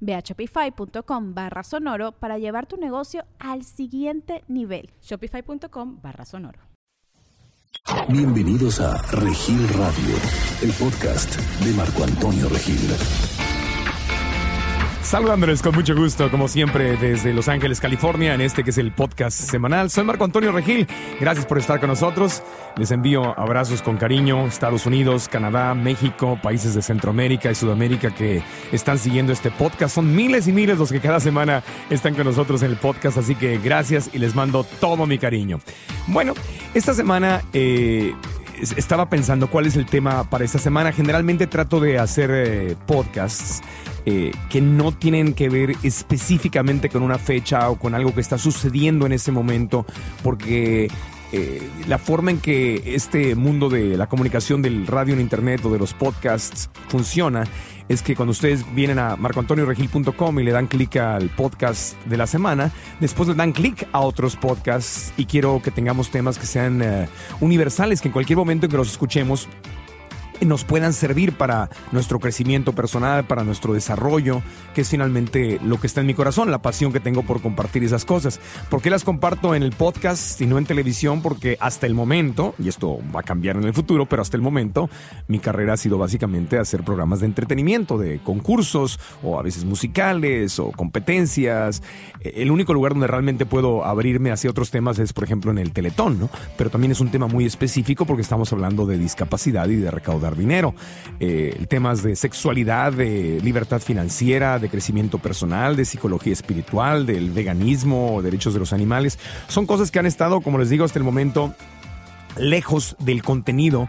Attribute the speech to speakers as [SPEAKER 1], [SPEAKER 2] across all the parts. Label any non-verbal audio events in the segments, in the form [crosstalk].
[SPEAKER 1] Ve a shopify.com barra sonoro para llevar tu negocio al siguiente nivel.
[SPEAKER 2] Shopify.com barra sonoro.
[SPEAKER 3] Bienvenidos a Regil Radio, el podcast de Marco Antonio Regil.
[SPEAKER 4] Saludándoles con mucho gusto, como siempre, desde Los Ángeles, California, en este que es el podcast semanal. Soy Marco Antonio Regil. Gracias por estar con nosotros. Les envío abrazos con cariño. Estados Unidos, Canadá, México, países de Centroamérica y Sudamérica que están siguiendo este podcast. Son miles y miles los que cada semana están con nosotros en el podcast. Así que gracias y les mando todo mi cariño. Bueno, esta semana eh, estaba pensando cuál es el tema para esta semana. Generalmente trato de hacer eh, podcasts eh, que no tienen que ver específicamente con una fecha o con algo que está sucediendo en ese momento, porque eh, la forma en que este mundo de la comunicación del radio en internet o de los podcasts funciona es que cuando ustedes vienen a marcoantonioregil.com y le dan clic al podcast de la semana, después le dan clic a otros podcasts y quiero que tengamos temas que sean eh, universales, que en cualquier momento en que los escuchemos nos puedan servir para nuestro crecimiento personal, para nuestro desarrollo, que es finalmente lo que está en mi corazón, la pasión que tengo por compartir esas cosas. ¿Por qué las comparto en el podcast y no en televisión? Porque hasta el momento, y esto va a cambiar en el futuro, pero hasta el momento mi carrera ha sido básicamente hacer programas de entretenimiento, de concursos o a veces musicales o competencias. El único lugar donde realmente puedo abrirme hacia otros temas es, por ejemplo, en el Teletón, ¿no? Pero también es un tema muy específico porque estamos hablando de discapacidad y de recaudar dinero. Eh, temas de sexualidad, de libertad financiera, de crecimiento personal, de psicología espiritual, del veganismo, derechos de los animales. Son cosas que han estado, como les digo, hasta el momento lejos del contenido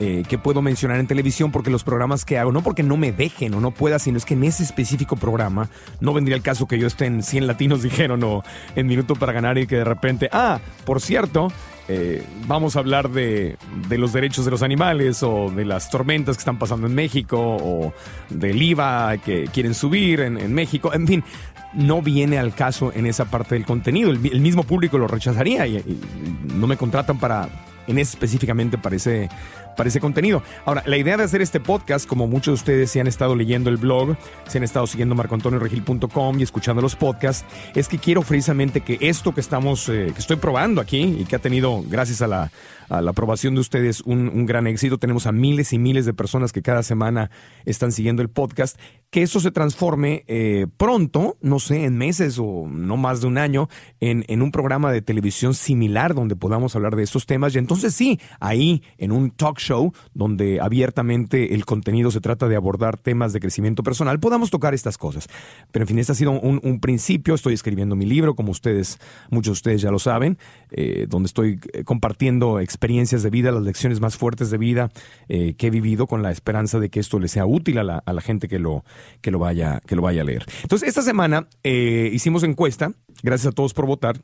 [SPEAKER 4] eh, que puedo mencionar en televisión porque los programas que hago, no porque no me dejen o no pueda, sino es que en ese específico programa no vendría el caso que yo esté en 100 latinos, [laughs] dijeron, o en Minuto para Ganar y que de repente, ah, por cierto, eh, vamos a hablar de, los derechos de los animales o de las tormentas que están pasando en México o del IVA que quieren subir en, México. En fin, no viene al caso en esa parte del contenido. El, mismo público lo rechazaría y, no me contratan para, en específicamente para ese, para ese contenido. Ahora, la idea de hacer este podcast, como muchos de ustedes se han estado leyendo el blog, se han estado siguiendo marcoantonioregil.com y escuchando los podcasts, es que quiero precisamente que esto que estamos, eh, que estoy probando aquí y que ha tenido, gracias a la, a la aprobación de ustedes, un, un, gran éxito. Tenemos a miles y miles de personas que cada semana están siguiendo el podcast. Que eso se transforme eh, pronto, no sé, en meses o no más de un año, en, en un programa de televisión similar donde podamos hablar de estos temas. Y entonces sí, ahí en un talk show donde abiertamente el contenido se trata de abordar temas de crecimiento personal, podamos tocar estas cosas. Pero en fin, este ha sido un, principio. Estoy escribiendo mi libro, como ustedes, muchos de ustedes ya lo saben, eh, donde estoy eh, compartiendo experiencias de vida, las lecciones más fuertes de vida eh, que he vivido con la esperanza de que esto le sea útil a la, a la gente que lo, que, lo vaya, que lo vaya a leer. Entonces, esta semana hicimos encuesta, gracias a todos por votar,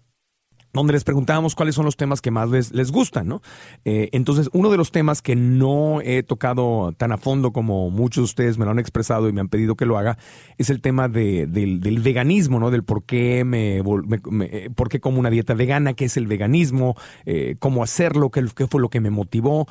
[SPEAKER 4] donde les preguntábamos cuáles son los temas que más les, les gustan, ¿no? Eh, entonces, uno de los temas que no he tocado tan a fondo como muchos de ustedes me lo han expresado y me han pedido que lo haga, es el tema de, del, veganismo, ¿no? Del por qué, me, me, eh, por qué como una dieta vegana, qué es el veganismo, eh, cómo hacerlo, qué, fue lo que me motivó.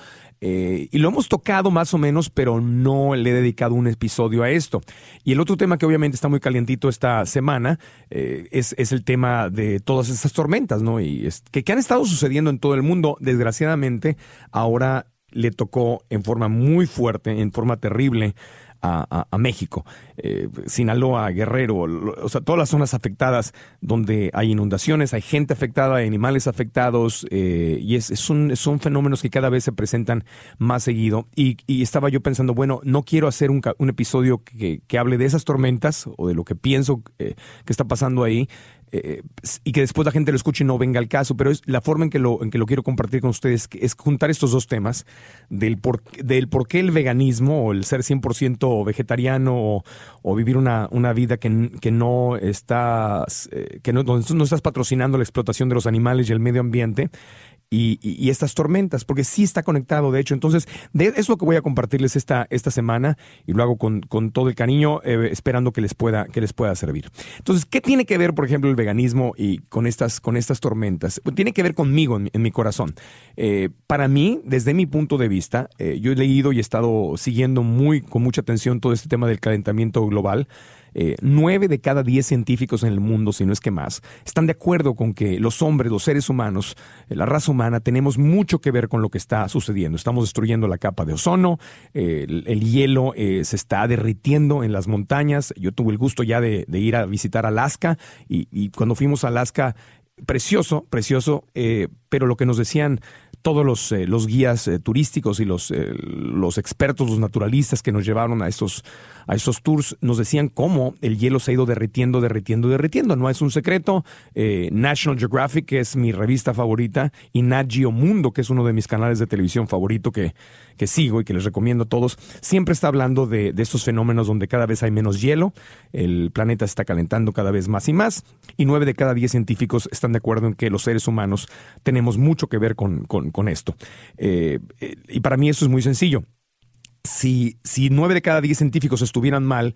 [SPEAKER 4] Y lo hemos tocado más o menos, pero no le he dedicado un episodio a esto. Y el otro tema que obviamente está muy calientito esta semana es, es, el tema de todas estas tormentas, ¿no? Y que, que han estado sucediendo en todo el mundo. Desgraciadamente, ahora le tocó en forma muy fuerte, en forma terrible, a, México. eh, Sinaloa, Guerrero, o sea, todas las zonas afectadas donde hay inundaciones, hay gente afectada, hay animales afectados, eh, y es, son fenómenos que cada vez se presentan más seguido. Y, estaba yo pensando, bueno, no quiero hacer un, episodio que, hable de esas tormentas o de lo que pienso que está pasando ahí, eh, y que después la gente lo escuche y no venga al caso, pero es la forma en que lo, en que lo quiero compartir con ustedes es juntar estos dos temas del por, del por qué el veganismo o el ser 100% vegetariano o, vivir una, una vida que, que no está, eh, que no estás patrocinando la explotación de los animales y el medio ambiente y, estas tormentas, porque sí está conectado, de hecho. Entonces, de, es lo que voy a compartirles esta, esta semana y lo hago con, todo el cariño, eh, esperando que les, pueda, que les pueda servir. Entonces, ¿qué tiene que ver, por ejemplo, el veganismo y con estas, con estas tormentas? Pues, tiene que ver conmigo en, mi corazón. Eh, para mí, desde mi punto de vista, eh, yo he leído y he estado siguiendo muy, con mucha atención todo este tema del calentamiento global. Eh, nueve de cada diez científicos en el mundo, si no es que más, están de acuerdo con que los hombres, los seres humanos, eh, la raza humana, tenemos mucho que ver con lo que está sucediendo. Estamos destruyendo la capa de ozono, eh, el, hielo se está derritiendo en las montañas. Yo tuve el gusto ya de, ir a visitar Alaska y, cuando fuimos a Alaska, precioso, precioso, pero lo que nos decían todos los, eh, los guías eh, turísticos y los, eh, los expertos, los naturalistas que nos llevaron a estos, a estos tours, nos decían cómo el hielo se ha ido derritiendo, derritiendo, derritiendo. No es un secreto. National Geographic, que es mi revista favorita, y Nat Geo Mundo, que es uno de mis canales de televisión favorito que, que sigo y que les recomiendo a todos, siempre está hablando de, de estos fenómenos donde cada vez hay menos hielo, el planeta está calentando cada vez más y más, y nueve de cada diez científicos están de acuerdo en que los seres humanos tenemos mucho que ver con, con, esto. Eh, eh, y para mí eso es muy sencillo. Si, si nueve de cada diez científicos estuvieran mal,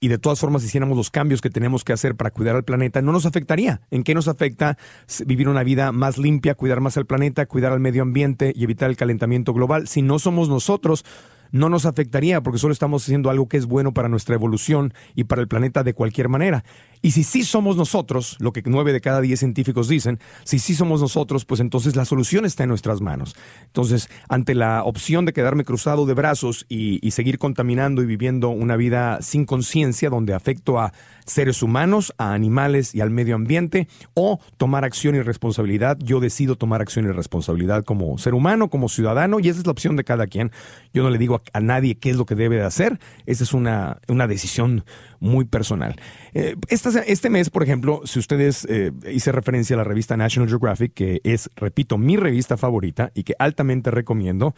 [SPEAKER 4] y de todas formas hiciéramos los cambios que tenemos que hacer para cuidar al planeta, no nos afectaría. ¿En qué nos afecta vivir una vida más limpia, cuidar más al planeta, cuidar al medio ambiente y evitar el calentamiento global? Si no somos nosotros no nos afectaría porque solo estamos haciendo algo que es bueno para nuestra evolución y para el planeta de cualquier manera. Y si sí somos nosotros, lo que nueve de cada diez científicos dicen, si sí somos nosotros, pues entonces la solución está en nuestras manos. Entonces, ante la opción de quedarme cruzado de brazos y, seguir contaminando y viviendo una vida sin conciencia, donde afecto a seres humanos, a animales y al medio ambiente, o tomar acción y responsabilidad, yo decido tomar acción y responsabilidad como ser humano, como ciudadano, y esa es la opción de cada quien. Yo no le digo a, nadie qué es lo que debe de hacer, esa es una, una decisión muy personal. Eh, este mes, por ejemplo, si ustedes eh, hice referencia a la revista National Geographic, que es, repito, mi revista favorita y que altamente recomiendo,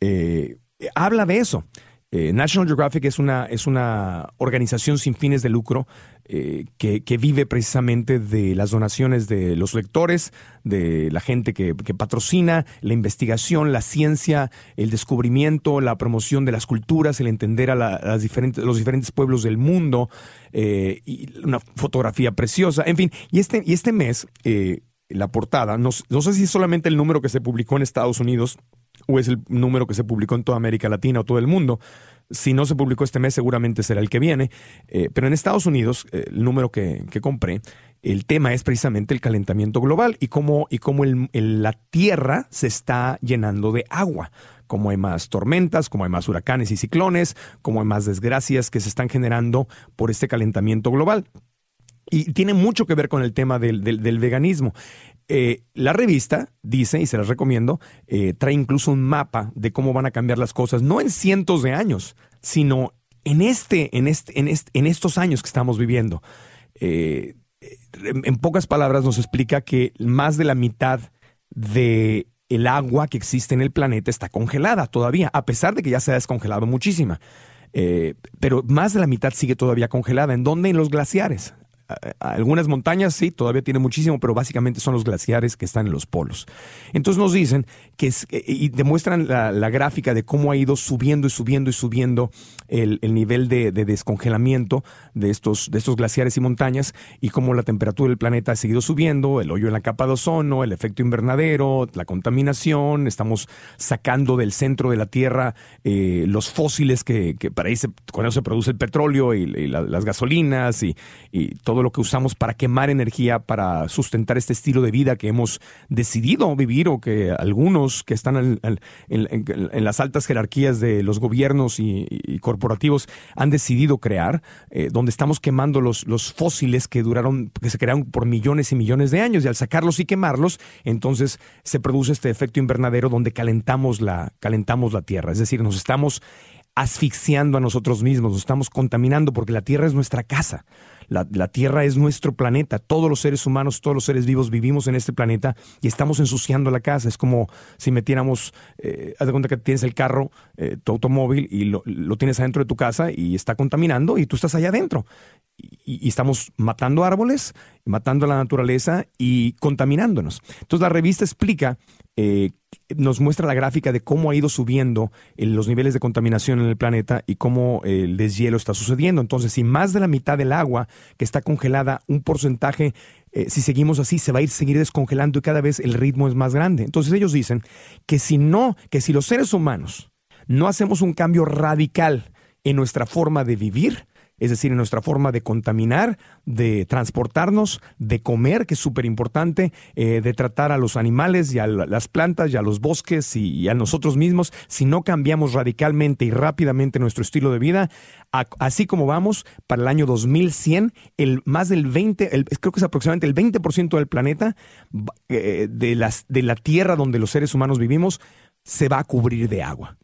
[SPEAKER 4] eh, habla de eso. Eh, National Geographic es una, es una organización sin fines de lucro eh, que, vive precisamente de las donaciones de los lectores, de la gente que, patrocina, la investigación, la ciencia, el descubrimiento, la promoción de las culturas, el entender a, diferentes, los diferentes pueblos del mundo, eh, y una fotografía preciosa, en fin. Y este, y este mes, la portada, no, no sé si es solamente el número que se publicó en Estados Unidos, o es el número que se publicó en toda América Latina o todo el mundo. Si no se publicó este mes, seguramente será el que viene. Eh, pero en Estados Unidos, eh, el número que, compré, el tema es precisamente el calentamiento global y cómo, y cómo la Tierra se está llenando de agua. Como hay más tormentas, como hay más huracanes y ciclones, como hay más desgracias que se están generando por este calentamiento global. Y tiene mucho que ver con el tema del, veganismo. Eh, la revista dice, y se las recomiendo, eh, trae incluso un mapa de cómo van a cambiar las cosas, no en cientos de años, sino en, este, en, este, en, en estos años que estamos viviendo. Eh, en, pocas palabras nos explica que más de la mitad de el agua que existe en el planeta está congelada todavía, a pesar de que ya se ha descongelado muchísima. pero más de la mitad sigue todavía congelada. ¿En dónde? En los glaciares algunas montañas sí, todavía tiene muchísimo, pero básicamente son los glaciares que están en los polos. Entonces nos dicen que y demuestran la, gráfica de cómo ha ido subiendo y subiendo y subiendo el, nivel de, descongelamiento de estos, de estos glaciares y montañas y cómo la temperatura del planeta ha seguido subiendo, el hoyo en la capa de ozono, el efecto invernadero, la contaminación, estamos sacando del centro de la Tierra eh, los fósiles que, para ahí se, cuando se produce el petróleo y, las gasolinas y, y todo todo lo que usamos para quemar energía, para sustentar este estilo de vida que hemos decidido vivir o que algunos que están en, las altas jerarquías de los gobiernos y, corporativos han decidido crear, eh, donde estamos quemando los, los fósiles que duraron, que se crearon por millones y millones de años y al sacarlos y quemarlos, entonces se produce este efecto invernadero donde calentamos la, calentamos la Tierra, es decir, nos estamos asfixiando a nosotros mismos, nos estamos contaminando porque la Tierra es nuestra casa. La, Tierra es nuestro planeta. Todos los seres humanos, todos los seres vivos vivimos en este planeta y estamos ensuciando la casa. Es como si metiéramos, eh, haz de cuenta que tienes el carro, eh, tu automóvil y lo, tienes adentro de tu casa y está contaminando y tú estás allá adentro. Y, y, estamos matando árboles, matando la naturaleza y contaminándonos. Entonces la revista explica eh, nos muestra la gráfica de cómo ha ido subiendo eh, los niveles de contaminación en el planeta y cómo eh, el deshielo está sucediendo. Entonces, si más de la mitad del agua que está congelada, un porcentaje, si seguimos así, se va a ir seguir descongelando y cada vez el ritmo es más grande. Entonces ellos dicen que si no, que si los seres humanos no hacemos un cambio radical en nuestra forma de vivir, es decir, en nuestra forma de contaminar, de transportarnos, de comer, que es súper importante, eh, de tratar a los animales y a las plantas y a los bosques y, a nosotros mismos, si no cambiamos radicalmente y rápidamente nuestro estilo de vida, así como vamos, para el año 2100, el, más del 20, creo que es aproximadamente el 20% del planeta, eh, de, las, de la tierra donde los seres humanos vivimos, se va a cubrir de agua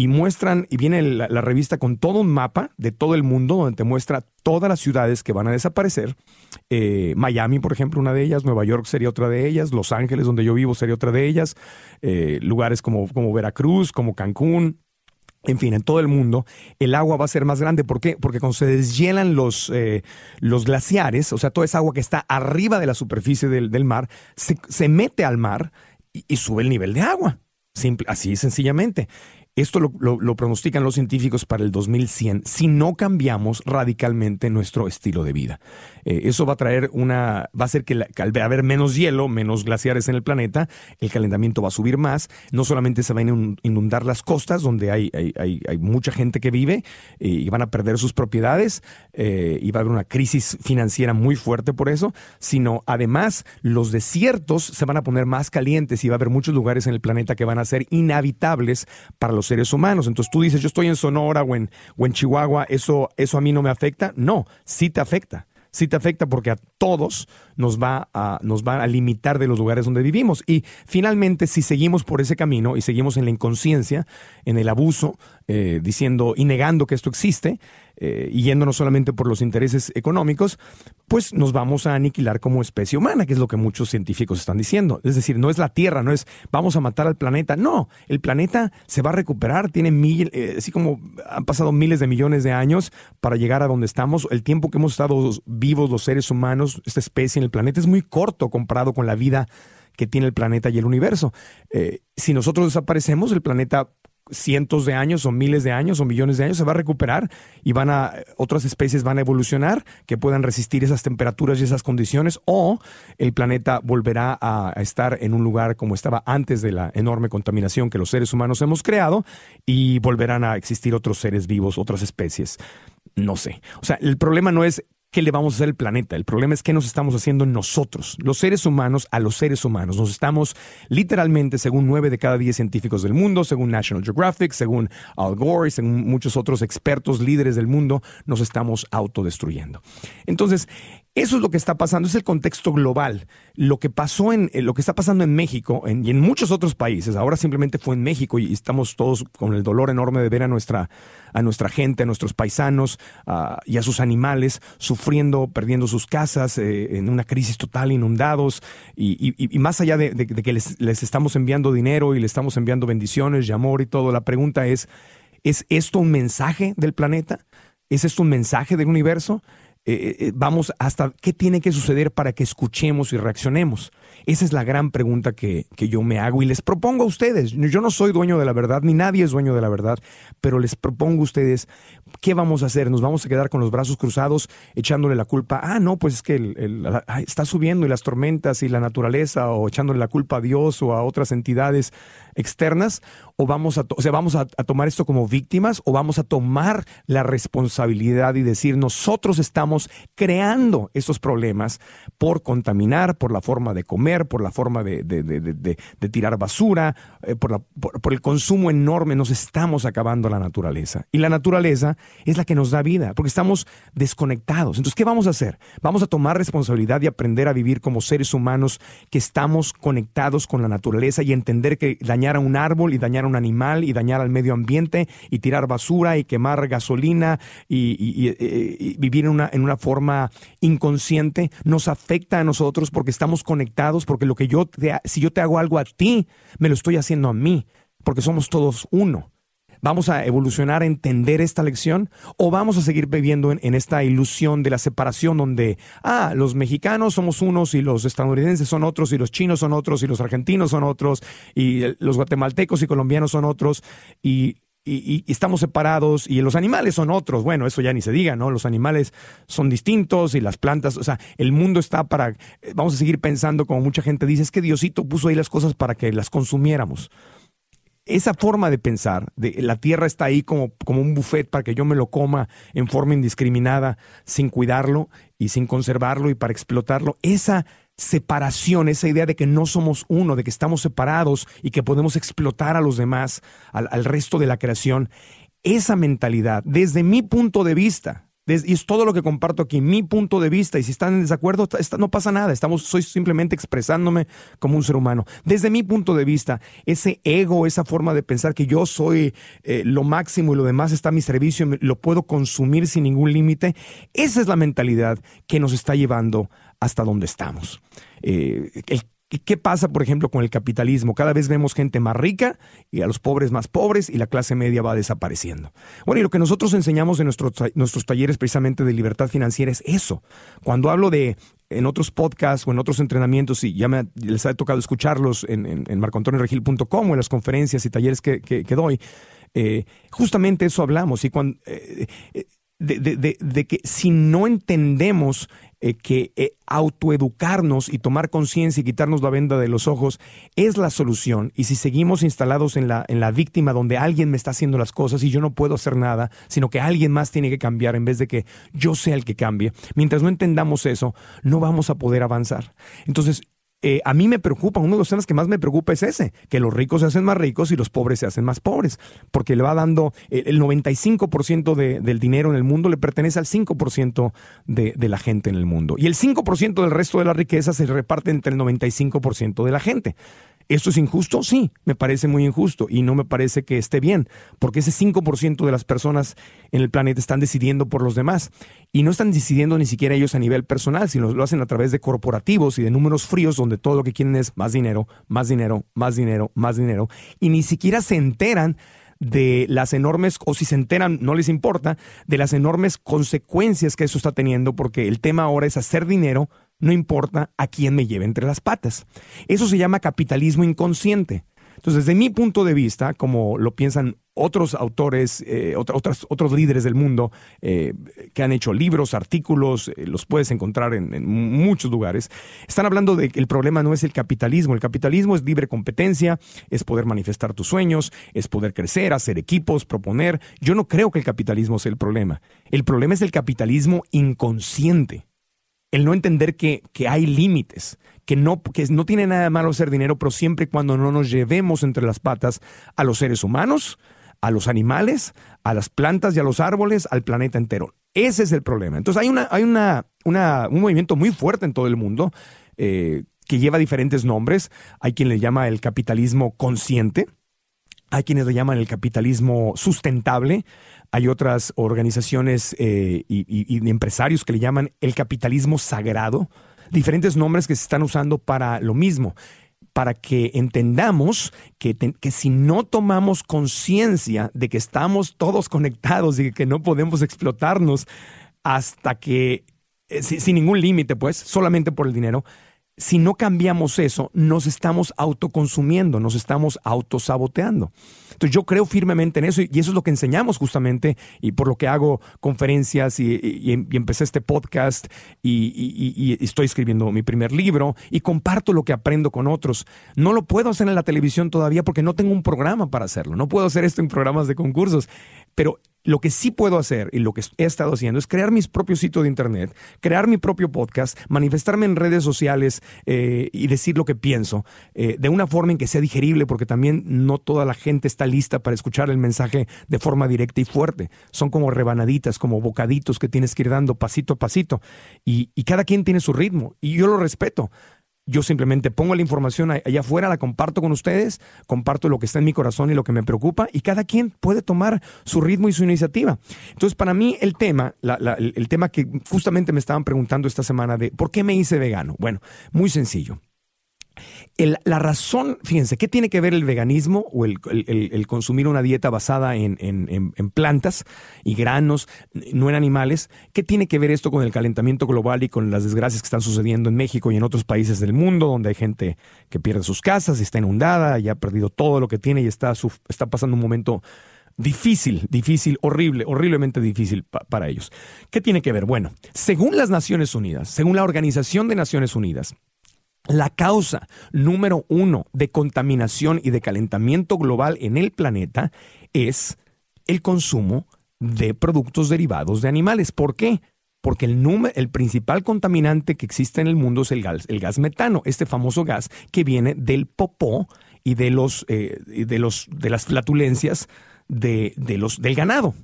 [SPEAKER 4] y muestran, y viene la, revista con todo un mapa de todo el mundo donde te muestra todas las ciudades que van a desaparecer. Eh, Miami, por ejemplo, una de ellas, Nueva York sería otra de ellas, Los Ángeles, donde yo vivo, sería otra de ellas, eh, lugares como, como Veracruz, como Cancún, en fin, en todo el mundo, el agua va a ser más grande. ¿Por qué? Porque cuando se deshielan los, eh, los glaciares, o sea, toda esa agua que está arriba de la superficie del, mar, se, mete al mar y, y, sube el nivel de agua. Simple, así sencillamente. Esto lo, pronostican los científicos para el 2100 si no cambiamos radicalmente nuestro estilo de vida. Eh, eso va a traer una, va a hacer que, al haber menos hielo, menos glaciares en el planeta, el calentamiento va a subir más. No solamente se van a inundar las costas donde hay, hay, mucha gente que vive eh, y van a perder sus propiedades eh, y va a haber una crisis financiera muy fuerte por eso, sino además los desiertos se van a poner más calientes y va a haber muchos lugares en el planeta que van a ser inhabitables para los seres humanos. Entonces tú dices, yo estoy en Sonora o en, en Chihuahua, ¿eso, ¿eso a mí no me afecta? No, sí te afecta. Sí te afecta porque a todos nos va a, nos va a limitar de los lugares donde vivimos. Y finalmente, si seguimos por ese camino y seguimos en la inconsciencia, en el abuso, eh, diciendo y negando que esto existe, eh, y yéndonos solamente por los intereses económicos, pues nos vamos a aniquilar como especie humana, que es lo que muchos científicos están diciendo. Es decir, no es la Tierra, no es vamos a matar al planeta, no, el planeta se va a recuperar, tiene mil, eh, así como han pasado miles de millones de años para llegar a donde estamos, el tiempo que hemos estado vivos los seres humanos, esta especie en el planeta es muy corto comparado con la vida que tiene el planeta y el universo. Eh, si nosotros desaparecemos, el planeta cientos de años o miles de años o millones de años se va a recuperar y van a otras especies van a evolucionar que puedan resistir esas temperaturas y esas condiciones o el planeta volverá a estar en un lugar como estaba antes de la enorme contaminación que los seres humanos hemos creado y volverán a existir otros seres vivos, otras especies. No sé. O sea, el problema no es qué le vamos a hacer al planeta. El problema es qué nos estamos haciendo nosotros, los seres humanos a los seres humanos. Nos estamos literalmente, según nueve de cada diez científicos del mundo, según National Geographic, según Al Gore y según muchos otros expertos líderes del mundo, nos estamos autodestruyendo. Entonces, eso es lo que está pasando, es el contexto global. Lo que pasó en, eh, lo que está pasando en México y en muchos otros países. Ahora simplemente fue en México y estamos todos con el dolor enorme de ver a nuestra, a nuestra gente, a nuestros paisanos y a sus animales sufriendo, perdiendo sus casas, eh, en una crisis total, inundados. Y, más allá de, que les, les estamos enviando dinero y les estamos enviando bendiciones y amor y todo, la pregunta es, ¿es esto un mensaje del planeta? ¿Es esto un mensaje del universo? Eh, eh, eh, vamos hasta qué tiene que suceder para que escuchemos y reaccionemos. Esa es la gran pregunta que, que, yo me hago y les propongo a ustedes. Yo no soy dueño de la verdad, ni nadie es dueño de la verdad, pero les propongo a ustedes, ¿qué vamos a hacer? ¿Nos vamos a quedar con los brazos cruzados echándole la culpa? Ah, no, pues es que está subiendo y las tormentas y la naturaleza, o echándole la culpa a Dios o a otras entidades externas o vamos a, o sea, vamos a, tomar esto como víctimas o vamos a tomar la responsabilidad y decir nosotros estamos creando estos problemas por contaminar, por la forma de comer, por la forma de, tirar basura, eh, por, por, el consumo enorme, nos estamos acabando la naturaleza. Y la naturaleza es la que nos da vida, porque estamos desconectados. Entonces, ¿qué vamos a hacer? Vamos a tomar responsabilidad y aprender a vivir como seres humanos que estamos conectados con la naturaleza y entender que dañar a un árbol y dañar a un animal y dañar al medio ambiente y tirar basura y quemar gasolina y, vivir en una, en una forma inconsciente nos afecta a nosotros porque estamos conectados, porque lo que yo si yo te hago algo a ti, me lo estoy haciendo a mí, porque somos todos uno. ¿Vamos a evolucionar a entender esta lección o vamos a seguir viviendo en, esta ilusión de la separación donde, ah, los mexicanos somos unos y los estadounidenses son otros y los chinos son otros y los argentinos son otros y los guatemaltecos y colombianos son otros y estamos separados y los animales son otros. Bueno, eso ya ni se diga, ¿no? Los animales son distintos y las plantas, o sea, el mundo está para, vamos a seguir pensando como mucha gente dice, es que Diosito puso ahí las cosas para que las consumiéramos esa forma de pensar, de la tierra está ahí como, como un buffet para que yo me lo coma en forma indiscriminada, sin cuidarlo y sin conservarlo y para explotarlo, esa separación, esa idea de que no somos uno, de que estamos separados y que podemos explotar a los demás, al, al resto de la creación, esa mentalidad, desde mi punto de vista, y es todo lo que comparto aquí, mi punto de vista. Y si están en desacuerdo, no pasa nada. Estamos, soy simplemente expresándome como un ser humano. Desde mi punto de vista, ese ego, esa forma de pensar que yo soy eh, lo máximo y lo demás está a mi servicio, lo puedo consumir sin ningún límite, esa es la mentalidad que nos está llevando hasta donde estamos. Eh, el ¿Qué pasa, por ejemplo, con el capitalismo? Cada vez vemos gente más rica y a los pobres más pobres y la clase media va desapareciendo. Bueno, y lo que nosotros enseñamos en nuestros, nuestros talleres precisamente de libertad financiera es eso. Cuando hablo de en otros podcasts o en otros entrenamientos, y ya me, les ha tocado escucharlos en, en, en o en las conferencias y talleres que, doy, eh, justamente eso hablamos. Y cuando, eh, eh, de, que si no entendemos eh, que eh, autoeducarnos y tomar conciencia y quitarnos la venda de los ojos es la solución. Y si seguimos instalados en la, en la víctima donde alguien me está haciendo las cosas y yo no puedo hacer nada, sino que alguien más tiene que cambiar en vez de que yo sea el que cambie, mientras no entendamos eso, no vamos a poder avanzar. Entonces, eh, a mí me preocupa, uno de los temas que más me preocupa es ese, que los ricos se hacen más ricos y los pobres se hacen más pobres, porque le va dando el 95% de, del dinero en el mundo le pertenece al 5% de, de la gente en el mundo. Y el 5% del resto de la riqueza se reparte entre el 95% de la gente. ¿Esto es injusto? Sí, me parece muy injusto y no me parece que esté bien, porque ese 5% de las personas en el planeta están decidiendo por los demás y no están decidiendo ni siquiera ellos a nivel personal, sino lo hacen a través de corporativos y de números fríos donde todo lo que quieren es más dinero, más dinero, más dinero, más dinero y ni siquiera se enteran de las enormes, o si se enteran, no les importa, de las enormes consecuencias que eso está teniendo, porque el tema ahora es hacer dinero no importa a quién me lleve entre las patas. Eso se llama capitalismo inconsciente. Entonces, desde mi punto de vista, como lo piensan otros autores, eh, otros líderes del mundo eh, que han hecho libros, artículos, eh, los puedes encontrar en, muchos lugares, están hablando de que el problema no es el capitalismo, el capitalismo es libre competencia, es poder manifestar tus sueños, es poder crecer, hacer equipos, proponer. Yo no creo que el capitalismo sea el problema. El problema es el capitalismo inconsciente el no entender que, hay límites, que no, que no tiene nada de malo hacer dinero, pero siempre y cuando no nos llevemos entre las patas a los seres humanos, a los animales, a las plantas y a los árboles, al planeta entero. Ese es el problema. Entonces hay, una, hay una, un movimiento muy fuerte en todo el mundo eh, que lleva diferentes nombres. Hay quien le llama el capitalismo consciente, hay quienes le llaman el capitalismo sustentable, hay otras organizaciones eh, y, empresarios que le llaman el capitalismo sagrado, diferentes nombres que se están usando para lo mismo, para que entendamos que, que si no tomamos conciencia de que estamos todos conectados y que no podemos explotarnos hasta que, eh, sin ningún límite, pues, solamente por el dinero, si no cambiamos eso, nos estamos autoconsumiendo, nos estamos autosaboteando. Entonces yo creo firmemente en eso y eso es lo que enseñamos justamente y por lo que hago conferencias y, empecé este podcast y, estoy escribiendo mi primer libro y comparto lo que aprendo con otros. No lo puedo hacer en la televisión todavía porque no tengo un programa para hacerlo. No puedo hacer esto en programas de concursos, pero lo que sí puedo hacer y lo que he estado haciendo es crear mis propios sitios de internet, crear mi propio podcast, manifestarme en redes sociales eh, y decir lo que pienso eh, de una forma en que sea digerible, porque también no toda la gente está lista para escuchar el mensaje de forma directa y fuerte. Son como rebanaditas, como bocaditos que tienes que ir dando pasito a pasito. Y, y cada quien tiene su ritmo y yo lo respeto. Yo simplemente pongo la información allá afuera, la comparto con ustedes, comparto lo que está en mi corazón y lo que me preocupa, y cada quien puede tomar su ritmo y su iniciativa. Entonces, para mí, el tema, el tema que justamente me estaban preguntando esta semana de por qué me hice vegano. Bueno, muy sencillo la razón, fíjense, ¿qué tiene que ver el veganismo o el, consumir una dieta basada en, plantas y granos, no en animales? ¿Qué tiene que ver esto con el calentamiento global y con las desgracias que están sucediendo en México y en otros países del mundo, donde hay gente que pierde sus casas está inundada y ha perdido todo lo que tiene y está, está pasando un momento difícil, difícil, horrible, horriblemente difícil para ellos? ¿Qué tiene que ver? Bueno, según las Naciones Unidas, según la Organización de Naciones Unidas, la causa número uno de contaminación y de calentamiento global en el planeta es el consumo de productos derivados de animales. ¿Por qué? Porque el, el principal contaminante que existe en el mundo es el gas, el gas metano, este famoso gas que viene del popó y de, los, eh, de, los, de las flatulencias de, de los, del ganado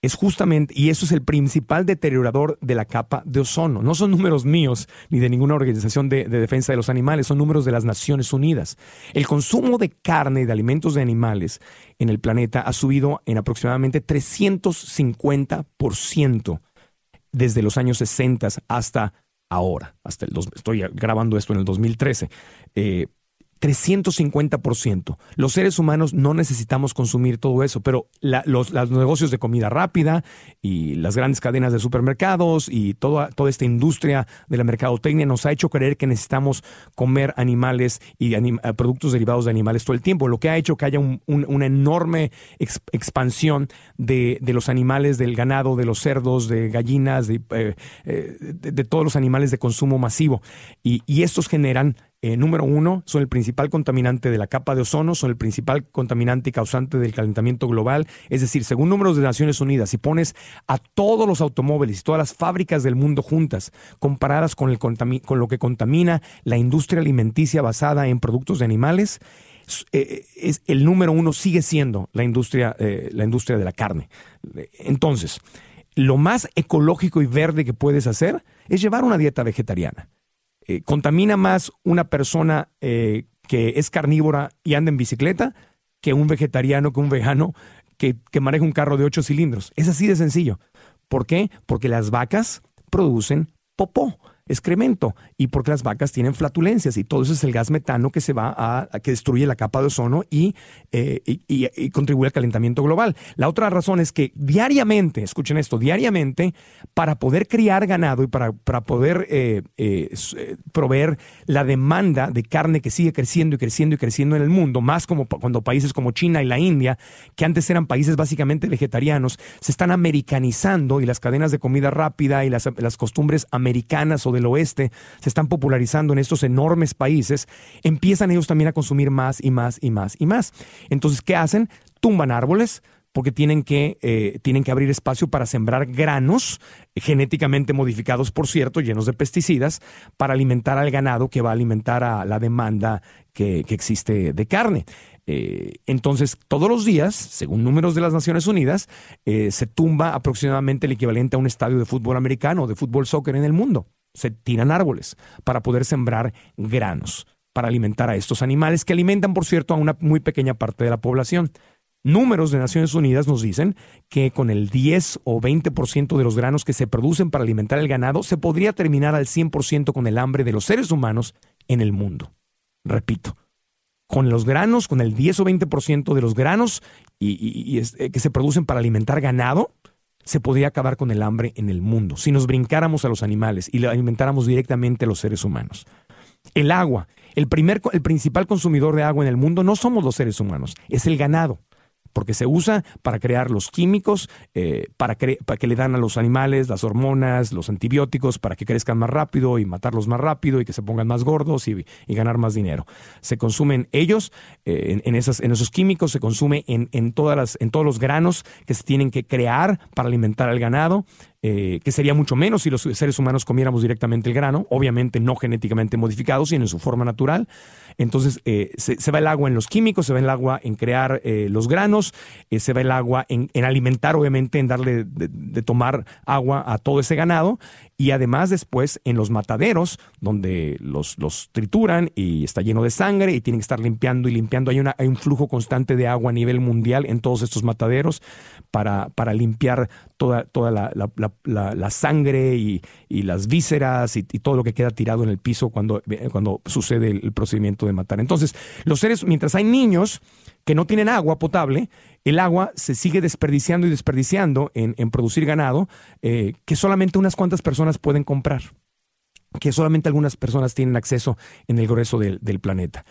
[SPEAKER 4] es justamente, y eso es el principal deteriorador de la capa de ozono. No son números míos ni de ninguna organización de, defensa de los animales, son números de las Naciones Unidas. El consumo de carne y de alimentos de animales en el planeta ha subido en aproximadamente 350% desde los años 60 hasta ahora. Hasta el estoy grabando esto en el 2013. 350%. Los seres humanos no necesitamos consumir todo eso, pero los, negocios de comida rápida y las grandes cadenas de supermercados y toda, toda esta industria de la mercadotecnia nos ha hecho creer que necesitamos comer animales y eh, productos derivados de animales todo el tiempo, lo que ha hecho que haya una enorme expansión de, los animales, del ganado, de los cerdos, de gallinas, de, eh, eh, todos los animales de consumo masivo. y estos generan eh, número uno, son el principal contaminante de la capa de ozono, son el principal contaminante y causante del calentamiento global. Es decir, según números de Naciones Unidas, si pones a todos los automóviles y todas las fábricas del mundo juntas, comparadas con, lo que contamina la industria alimenticia basada en productos de animales, eh, es, el número uno sigue siendo la industria, eh, la industria de la carne. Entonces, lo más ecológico y verde que puedes hacer es llevar una dieta vegetariana. Eh, contamina más una persona eh, que es carnívora y anda en bicicleta que un vegetariano, que un vegano que, que maneja un carro de ocho cilindros. Es así de sencillo. ¿Por qué? Porque las vacas producen popó excremento y porque las vacas tienen flatulencias y todo eso es el gas metano que se va a, que destruye la capa de ozono y, eh, y, contribuye al calentamiento global. La otra razón es que diariamente, escuchen esto, diariamente, para poder criar ganado y para, para poder eh, eh, proveer la demanda de carne que sigue creciendo y creciendo y creciendo en el mundo, más como cuando países como China y la India, que antes eran países básicamente vegetarianos, se están americanizando y las cadenas de comida rápida y las, las costumbres americanas o de del oeste se están popularizando en estos enormes países, empiezan ellos también a consumir más y más y más y más. Entonces, ¿qué hacen? Tumban árboles, porque tienen que, eh, tienen que abrir espacio para sembrar granos genéticamente modificados, por cierto, llenos de pesticidas, para alimentar al ganado que va a alimentar a la demanda que, existe de carne. Eh, entonces, todos los días, según números de las Naciones Unidas, eh, se tumba aproximadamente el equivalente a un estadio de fútbol americano o de fútbol soccer en el mundo se tiran árboles para poder sembrar granos, para alimentar a estos animales que alimentan, por cierto, a una muy pequeña parte de la población. Números de Naciones Unidas nos dicen que con el 10 o 20% de los granos que se producen para alimentar el ganado, se podría terminar al 100% con el hambre de los seres humanos en el mundo. Repito, con los granos, con el 10 o 20% de los granos y, eh, que se producen para alimentar ganado, se podría acabar con el hambre en el mundo si nos brincáramos a los animales y lo alimentáramos directamente a los seres humanos. El agua. El, primer, el principal consumidor de agua en el mundo no somos los seres humanos, es el ganado porque se usa para crear los químicos, eh, para, que le dan a los animales las hormonas, los antibióticos, para que crezcan más rápido y matarlos más rápido y que se pongan más gordos y, ganar más dinero. Se consumen ellos eh, en, esos químicos, se consume en, en todos los granos que se tienen que crear para alimentar al ganado. Eh, que sería mucho menos si los seres humanos comiéramos directamente el grano, obviamente no genéticamente modificado, sino en su forma natural. Entonces eh, se, va el agua en los químicos, se va el agua en crear eh, los granos, se va el agua en, alimentar, obviamente, en darle de, tomar agua a todo ese ganado y además después en los mataderos, donde los, los trituran y está lleno de sangre y tienen que estar limpiando y limpiando. Hay, una, hay un flujo constante de agua a nivel mundial en todos estos mataderos para, para limpiar toda, toda la, la, sangre y, las vísceras y, todo lo que queda tirado en el piso cuando, cuando sucede el, procedimiento de matar. Entonces, los seres, mientras hay niños que no tienen agua potable, el agua se sigue desperdiciando y desperdiciando en, producir ganado eh, que solamente unas cuantas personas pueden comprar, que solamente algunas personas tienen acceso en el grueso del, del planeta.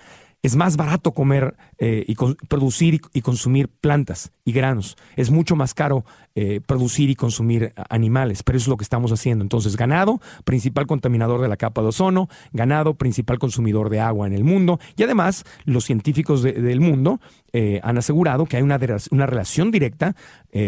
[SPEAKER 4] Es más barato comer eh, y producir y, consumir plantas y granos. Es mucho más caro eh, producir y consumir animales, pero eso es lo que estamos haciendo. Entonces, ganado, principal contaminador de la capa de ozono, ganado, principal consumidor de agua en el mundo, y además los científicos del mundo eh, han asegurado que hay una, una relación directa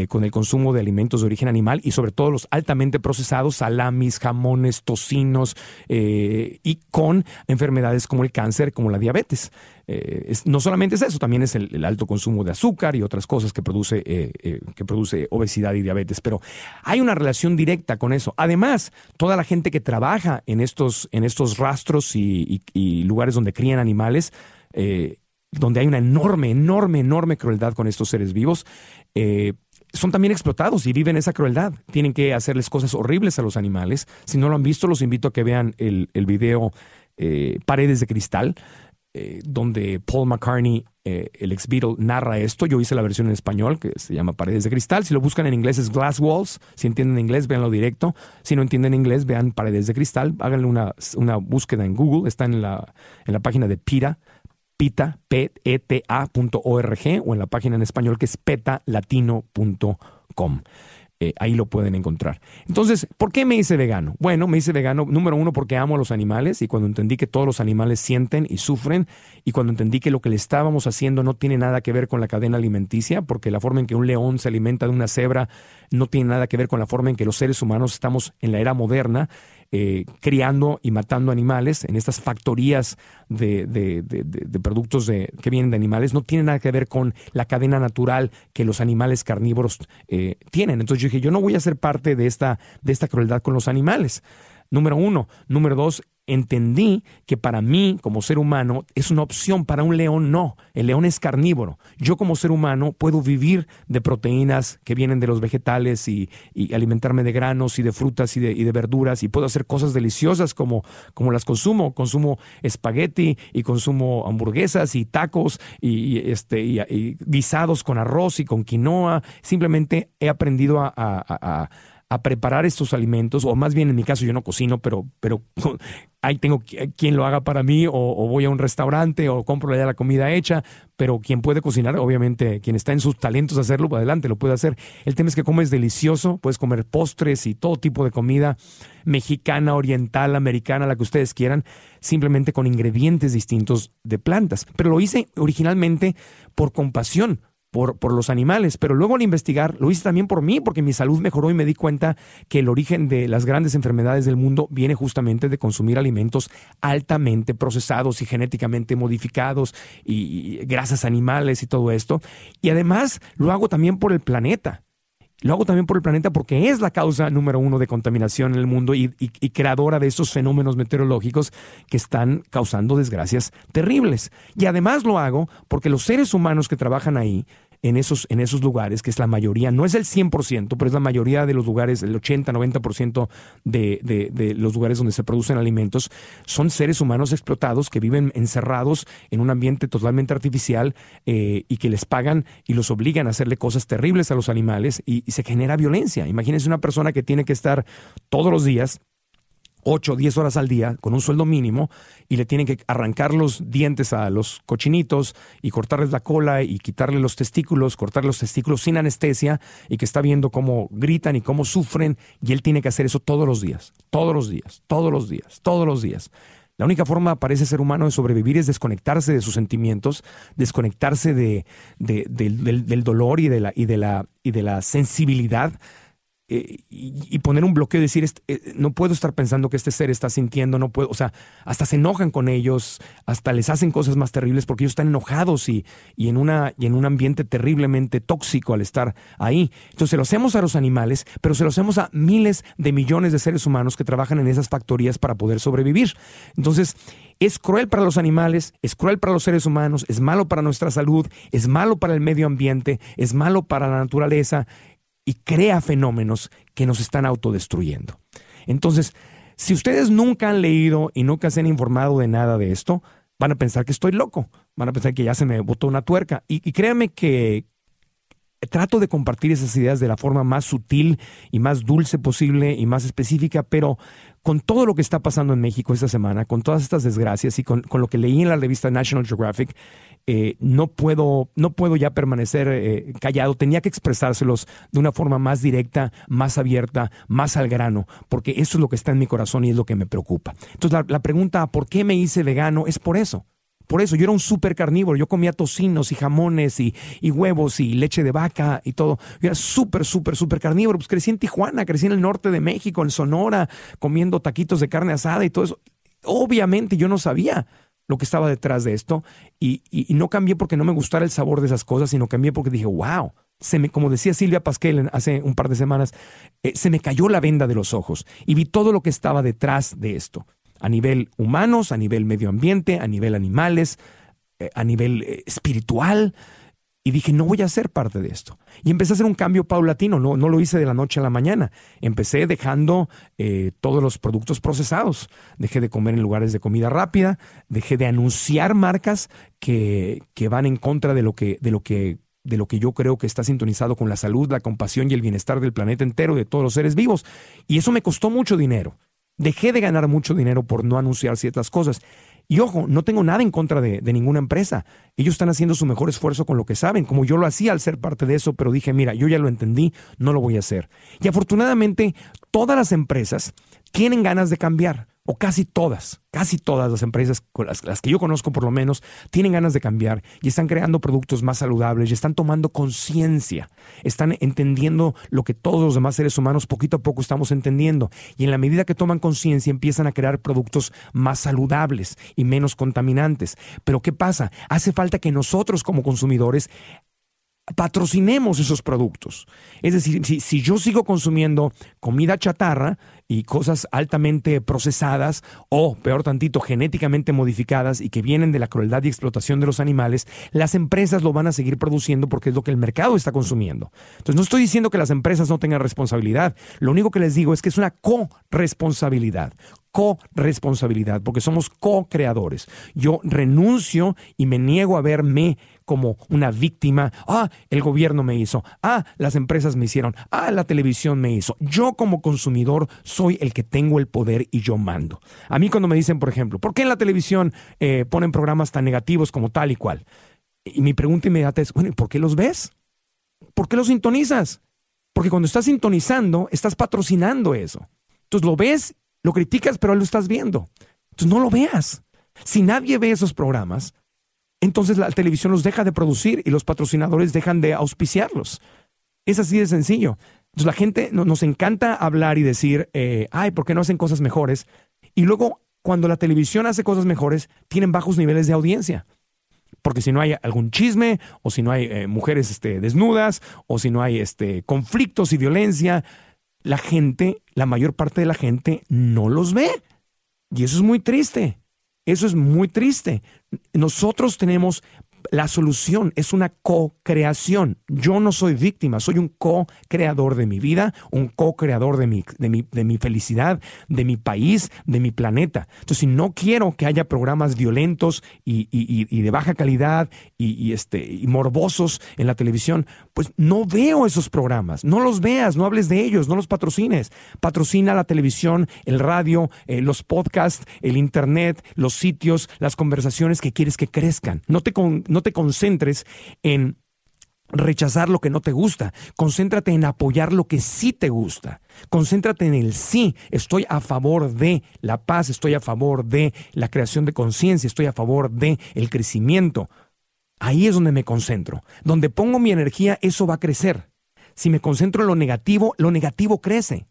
[SPEAKER 4] con el consumo de alimentos de origen animal y sobre todo los altamente procesados, salamis, jamones, tocinos, y con enfermedades como el cáncer, como la diabetes. Eh, no solamente es eso, también es el, alto consumo de azúcar y otras cosas que produce, eh, eh, que produce obesidad y diabetes. Pero hay una relación directa con eso. Además, toda la gente que trabaja en estos, en estos rastros y, lugares donde crían animales, donde hay una enorme, enorme, enorme crueldad con estos seres vivos, son también explotados y viven esa crueldad. Tienen que hacerles cosas horribles a los animales. Si no lo han visto, los invito a que vean el video Paredes de Cristal. Eh, donde Paul McCartney, eh, el ex Beatle, narra esto. Yo hice la versión en español que se llama Paredes de Cristal. Si lo buscan en inglés es Glass Walls. Si entienden inglés, véanlo directo. Si no entienden inglés, vean Paredes de Cristal. Háganle una, una búsqueda en Google. Está en la, en la página de PITA, pita, e t o en la página en español que es petalatino.com. Eh, ahí lo pueden encontrar. Entonces, ¿por qué me hice vegano? Bueno, me hice vegano, número uno, porque amo a los animales y cuando entendí que todos los animales sienten y sufren y cuando entendí que lo que le estábamos haciendo no tiene nada que ver con la cadena alimenticia, porque la forma en que un león se alimenta de una cebra no tiene nada que ver con la forma en que los seres humanos estamos en la era moderna eh, criando y matando animales en estas factorías de, productos que vienen de animales, no tiene nada que ver con la cadena natural que los animales carnívoros eh, tienen. Entonces yo dije, yo no voy a ser parte de esta, de esta crueldad con los animales. Número uno. Número dos, entendí que para mí, como ser humano, es una opción, para un león no. El león es carnívoro. Yo como ser humano puedo vivir de proteínas que vienen de los vegetales y, alimentarme de granos y de frutas y de, verduras y puedo hacer cosas deliciosas como, como las consumo. Consumo espagueti y consumo hamburguesas y tacos y, este, y, guisados con arroz y con quinoa. Simplemente he aprendido a a preparar estos alimentos, o más bien en mi caso yo no cocino, pero, pero [laughs] ahí tengo quien lo haga para mí, o, voy a un restaurante, o compro ya la comida hecha, pero quien puede cocinar, obviamente, quien está en sus talentos hacerlo, adelante, lo puede hacer. El tema es que comes delicioso, puedes comer postres y todo tipo de comida mexicana, oriental, americana, la que ustedes quieran, simplemente con ingredientes distintos de plantas. Pero lo hice originalmente por compasión, por, por, los animales, pero luego al investigar lo hice también por mí, porque mi salud mejoró y me di cuenta que el origen de las grandes enfermedades del mundo viene justamente de consumir alimentos altamente procesados y genéticamente modificados y, grasas animales y todo esto. Y además lo hago también por el planeta. Lo hago también por el planeta porque es la causa número uno de contaminación en el mundo y, creadora de esos fenómenos meteorológicos que están causando desgracias terribles. Y además lo hago porque los seres humanos que trabajan ahí en esos, en esos lugares, que es la mayoría, no es el 100%, pero es la mayoría de los lugares, el 80-90% de, de, de los lugares donde se producen alimentos, son seres humanos explotados que viven encerrados en un ambiente totalmente artificial eh, y que les pagan y los obligan a hacerle cosas terribles a los animales y, y se genera violencia. Imagínense una persona que tiene que estar todos los días 8 o 10 horas al día con un sueldo mínimo y le tienen que arrancar los dientes a los cochinitos y cortarles la cola y quitarle los testículos, cortarle los testículos sin anestesia y que está viendo cómo gritan y cómo sufren y él tiene que hacer eso todos los días, todos los días, todos los días, todos los días. La única forma para ese ser humano de sobrevivir es desconectarse de sus sentimientos, desconectarse de, del, del, dolor y de la, y de la, y de la sensibilidad eh, y, poner un bloqueo y decir, eh, no puedo estar pensando que este ser está sintiendo, no puedo, o sea, hasta se enojan con ellos, hasta les hacen cosas más terribles porque ellos están enojados y, y, en, una, y en un ambiente terriblemente tóxico al estar ahí. Entonces se lo hacemos a los animales, pero se lo hacemos a miles de millones de seres humanos que trabajan en esas factorías para poder sobrevivir. Entonces, es cruel para los animales, es cruel para los seres humanos, es malo para nuestra salud, es malo para el medio ambiente, es malo para la naturaleza, y crea fenómenos que nos están autodestruyendo. Entonces, si ustedes nunca han leído y nunca se han informado de nada de esto, van a pensar que estoy loco, van a pensar que ya se me botó una tuerca. Y, y créanme que trato de compartir esas ideas de la forma más sutil y más dulce posible y más específica, pero con todo lo que está pasando en México esta semana, con todas estas desgracias y con, con lo que leí en la revista National Geographic, eh, no, puedo, no puedo ya permanecer eh, callado, tenía que expresárselos de una forma más directa, más abierta, más al grano, porque eso es lo que está en mi corazón y es lo que me preocupa. Entonces la, pregunta, ¿por qué me hice vegano? Es por eso. Por eso, yo era un súper carnívoro, yo comía tocinos y jamones y, y, huevos y leche de vaca y todo. Yo era súper, súper, súper carnívoro. Pues crecí en Tijuana, crecí en el norte de México, en Sonora, comiendo taquitos de carne asada y todo eso. Obviamente yo no sabía lo que estaba detrás de esto y, no cambié porque no me gustara el sabor de esas cosas, sino cambié porque dije, wow, se me, como decía Silvia Pasquel hace un par de semanas, eh, se me cayó la venda de los ojos y vi todo lo que estaba detrás de esto, a nivel humanos, a nivel medio ambiente, a nivel animales, eh, a nivel eh, espiritual, y dije, no voy a ser parte de esto. Y empecé a hacer un cambio paulatino, no, no lo hice de la noche a la mañana. Empecé dejando eh, todos los productos procesados. Dejé de comer en lugares de comida rápida, dejé de anunciar marcas que, que van en contra de lo que, de lo que de lo que yo creo que está sintonizado con la salud, la compasión y el bienestar del planeta entero de todos los seres vivos. Y eso me costó mucho dinero. Dejé de ganar mucho dinero por no anunciar ciertas cosas. Y ojo, no tengo nada en contra de, ninguna empresa. Ellos están haciendo su mejor esfuerzo con lo que saben, como yo lo hacía al ser parte de eso, pero dije, mira, yo ya lo entendí, no lo voy a hacer. Y afortunadamente, todas las empresas tienen ganas de cambiar o casi todas, casi todas las empresas, las, las, que yo conozco por lo menos, tienen ganas de cambiar y están creando productos más saludables y están tomando conciencia, están entendiendo lo que todos los demás seres humanos poquito a poco estamos entendiendo. Y en la medida que toman conciencia empiezan a crear productos más saludables y menos contaminantes. Pero ¿qué pasa? Hace falta que nosotros como consumidores patrocinemos esos productos. Es decir, si, yo sigo consumiendo comida chatarra y cosas altamente procesadas o, peor tantito, genéticamente modificadas y que vienen de la crueldad y explotación de los animales, las empresas lo van a seguir produciendo porque es lo que el mercado está consumiendo. Entonces, no estoy diciendo que las empresas no tengan responsabilidad, lo único que les digo es que es una co-responsabilidad co-responsabilidad, porque somos co-creadores. Yo renuncio y me niego a verme como una víctima. Ah, el gobierno me hizo. Ah, las empresas me hicieron. Ah, la televisión me hizo. Yo como consumidor soy el que tengo el poder y yo mando. A mí cuando me dicen, por ejemplo, ¿por qué en la televisión eh, ponen programas tan negativos como tal y cual? Y mi pregunta inmediata es, bueno, ¿y por qué los ves? ¿Por qué los sintonizas? Porque cuando estás sintonizando, estás patrocinando eso. Entonces lo ves, lo criticas, pero lo estás viendo. Entonces no lo veas. Si nadie ve esos programas, entonces la televisión los deja de producir y los patrocinadores dejan de auspiciarlos. Es así de sencillo. Entonces la gente nos encanta hablar y decir, eh, ay, ¿por qué no hacen cosas mejores? Y luego, cuando la televisión hace cosas mejores, tienen bajos niveles de audiencia. Porque si no hay algún chisme, o si no hay eh, mujeres este, desnudas, o si no hay este, conflictos y violencia, la gente, la mayor parte de la gente no los ve. Y eso es muy triste. Eso es muy triste. Nosotros tenemos la solución es una co-creación. Yo no soy víctima, soy un co-creador de mi vida, un co-creador de mi, de, mi, de mi felicidad, de mi país, de mi planeta. Entonces, si no quiero que haya programas violentos y, y, de baja calidad y, este, y morbosos en la televisión, pues no veo esos programas. No los veas, no hables de ellos, no los patrocines. Patrocina la televisión, el radio, eh, los podcasts, el internet, los sitios, las conversaciones que quieres que crezcan. No te, no te concentres en rechazar lo que no te gusta. Concéntrate en apoyar lo que sí te gusta. Concéntrate en el sí. Estoy a favor de la paz, estoy a favor de la creación de conciencia, estoy a favor de el crecimiento. Ahí es donde me concentro. Donde pongo mi energía, eso va a crecer. Si me concentro en lo negativo, lo negativo crece.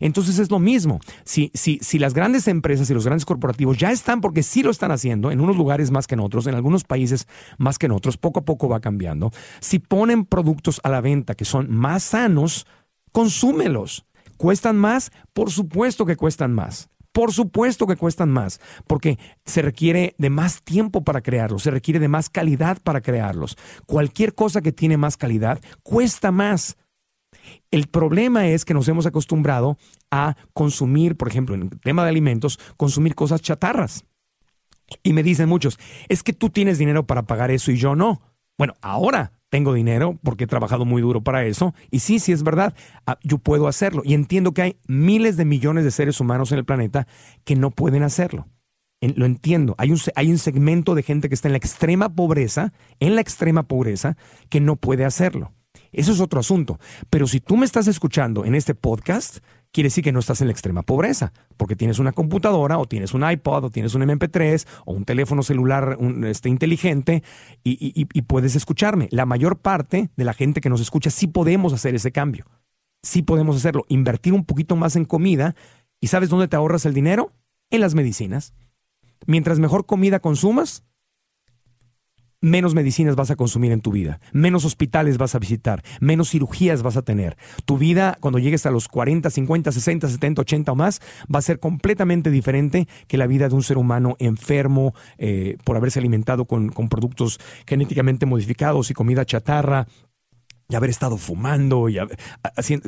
[SPEAKER 4] Entonces es lo mismo. Si, si, si, las grandes empresas y los grandes corporativos ya están, porque sí lo están haciendo, en unos lugares más que en otros, en algunos países más que en otros, poco a poco va cambiando. Si ponen productos a la venta que son más sanos, consúmelos. ¿Cuestan más? Por supuesto que cuestan más. Por supuesto que cuestan más, porque se requiere de más tiempo para crearlos, se requiere de más calidad para crearlos. Cualquier cosa que tiene más calidad cuesta más. El problema es que nos hemos acostumbrado a consumir, por ejemplo, en el tema de alimentos, consumir cosas chatarras. Y me dicen muchos, es que tú tienes dinero para pagar eso y yo no. Bueno, ahora tengo dinero porque he trabajado muy duro para eso. Y sí, sí es verdad, ah, yo puedo hacerlo. Y entiendo que hay miles de millones de seres humanos en el planeta que no pueden hacerlo. Lo entiendo. Hay un, hay un segmento de gente que está en la extrema pobreza, en la extrema pobreza, que no puede hacerlo. Eso es otro asunto. Pero si tú me estás escuchando en este podcast, quiere decir que no estás en la extrema pobreza, porque tienes una computadora o tienes un iPod o tienes un MP3 o un teléfono celular este, inteligente y, y puedes escucharme. La mayor parte de la gente que nos escucha sí podemos hacer ese cambio. Sí podemos hacerlo. Invertir un poquito más en comida. ¿Y sabes dónde te ahorras el dinero? En las medicinas. Mientras mejor comida consumas, menos medicinas vas a consumir en tu vida, menos hospitales vas a visitar, menos cirugías vas a tener. Tu vida, cuando llegues a los 40, 50, 60, 70, 80 o más, va a ser completamente diferente que la vida de un ser humano enfermo eh, por haberse alimentado con, productos genéticamente modificados y comida chatarra, y haber estado fumando y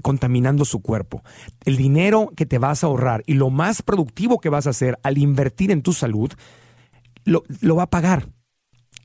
[SPEAKER 4] contaminando su cuerpo. El dinero que te vas a ahorrar y lo más productivo que vas a hacer al invertir en tu salud, lo, lo va a pagar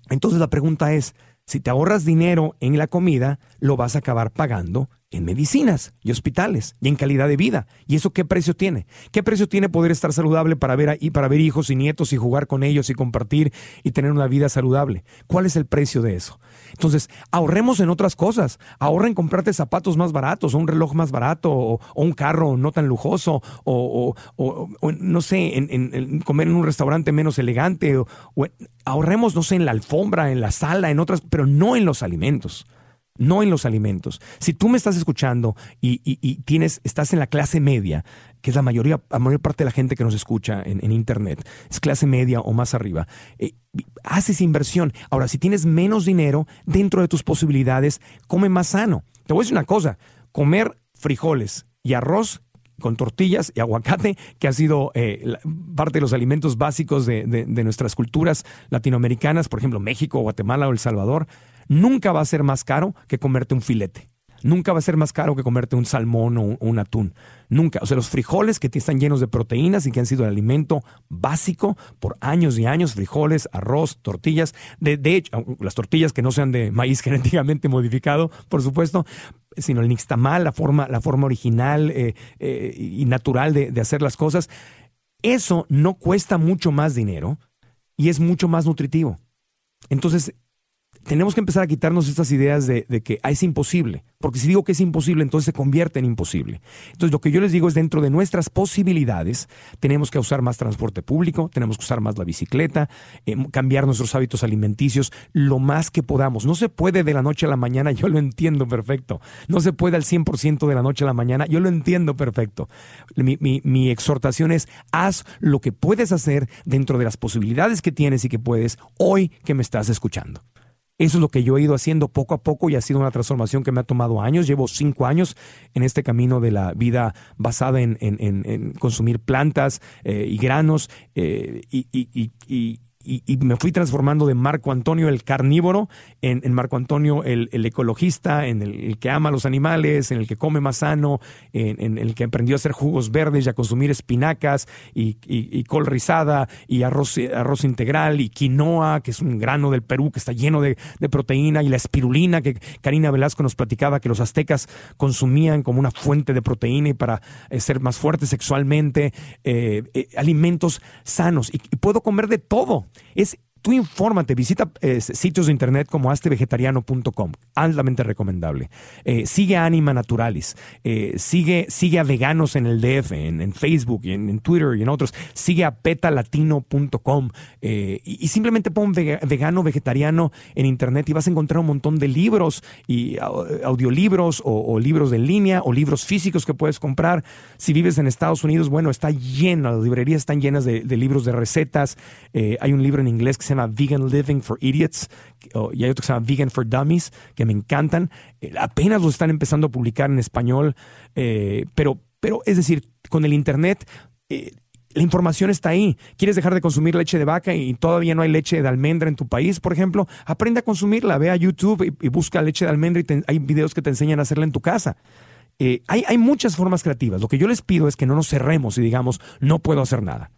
[SPEAKER 4] entonces la pregunta es, si te ahorras dinero en la comida, lo vas a acabar pagando en medicinas y hospitales y en calidad de vida. ¿Y eso qué precio tiene? ¿Qué precio tiene poder estar saludable para ver, para ver hijos y nietos y jugar con ellos y compartir y tener una vida saludable? ¿Cuál es el precio de eso? Entonces, ahorremos en otras cosas. Ahorren comprarte zapatos más baratos, o un reloj más barato, o, un carro no tan lujoso, o, no sé, en, comer en un restaurante menos elegante, o, ahorremos, no sé, en la alfombra, en la sala, en otras, pero no en los alimentos no en los alimentos. Si tú me estás escuchando y, tienes, estás en la clase media, que es la mayoría, la mayor parte de la gente que nos escucha en, Internet, es clase media o más arriba, eh, haces inversión. Ahora, si tienes menos dinero dentro de tus posibilidades, come más sano. Te voy a decir una cosa, comer frijoles y arroz con tortillas y aguacate, que ha sido eh, parte de los alimentos básicos de, de nuestras culturas latinoamericanas, por ejemplo, México, Guatemala o El Salvador, nunca va a ser más caro que comerte un filete. Nunca va a ser más caro que comerte un salmón o un, atún. Nunca. O sea, los frijoles que están llenos de proteínas y que han sido el alimento básico por años y años, frijoles, arroz, tortillas. De, hecho, las tortillas que no sean de maíz [laughs] genéticamente modificado, por supuesto, sino el nixtamal, la forma, la forma original eh, eh, y natural de, de hacer las cosas. Eso no cuesta mucho más dinero y es mucho más nutritivo. Entonces, tenemos que empezar a quitarnos estas ideas de, que ah, es imposible, porque si digo que es imposible, entonces se convierte en imposible. Entonces lo que yo les digo es dentro de nuestras posibilidades, tenemos que usar más transporte público, tenemos que usar más la bicicleta, em, cambiar nuestros hábitos alimenticios lo más que podamos. No se puede de la noche a la mañana, [laughs] yo lo entiendo perfecto. No se puede al 100% de la noche a la mañana, yo lo entiendo perfecto. Mi, mi exhortación es, haz lo que puedes hacer dentro de las posibilidades que tienes y que puedes hoy que me estás escuchando. Eso es lo que yo he ido haciendo poco a poco y ha sido una transformación que me ha tomado años. Llevo cinco años en este camino de la vida basada en, consumir plantas eh, y granos eh, y, me fui transformando de Marco Antonio el carnívoro en, Marco Antonio el, ecologista, en el, que ama los animales, en el que come más sano, en, el que aprendió a hacer jugos verdes y a consumir espinacas y, col rizada y arroz, arroz integral y quinoa, que es un grano del Perú que está lleno de, proteína, y la espirulina que Karina Velasco nos platicaba que los aztecas consumían como una fuente de proteína y para eh, ser más fuertes sexualmente, eh, eh, alimentos sanos y puedo comer de todo. Es tú infórmate, visita eh, sitios de internet como astevegetariano.com, altamente recomendable. Eh, sigue a Anima Naturalis, eh, sigue, sigue a veganos en el DF, en, Facebook en, Twitter y en otros, sigue a petalatino.com y, y, simplemente pon vegano, vegetariano en internet y vas a encontrar un montón de libros y audiolibros o, libros en línea o libros físicos que puedes comprar. Si vives en Estados Unidos, bueno, está llena, las librerías están llenas de, de libros de recetas. hay un libro en inglés que se llama Vegan Living for Idiots y hay otro que se llama Vegan for Dummies, que me encantan. Eh, apenas los están empezando a publicar en español, eh, pero, pero es decir, con el Internet... Eh, la información está ahí. ¿Quieres dejar de consumir leche de vaca y todavía no hay leche de almendra en tu país, por ejemplo? Aprende a consumirla, ve a YouTube y, busca leche de almendra y hay videos que te enseñan a hacerla en tu casa. hay, hay muchas formas creativas. Lo que yo les pido es que no nos cerremos y digamos, no puedo hacer nada.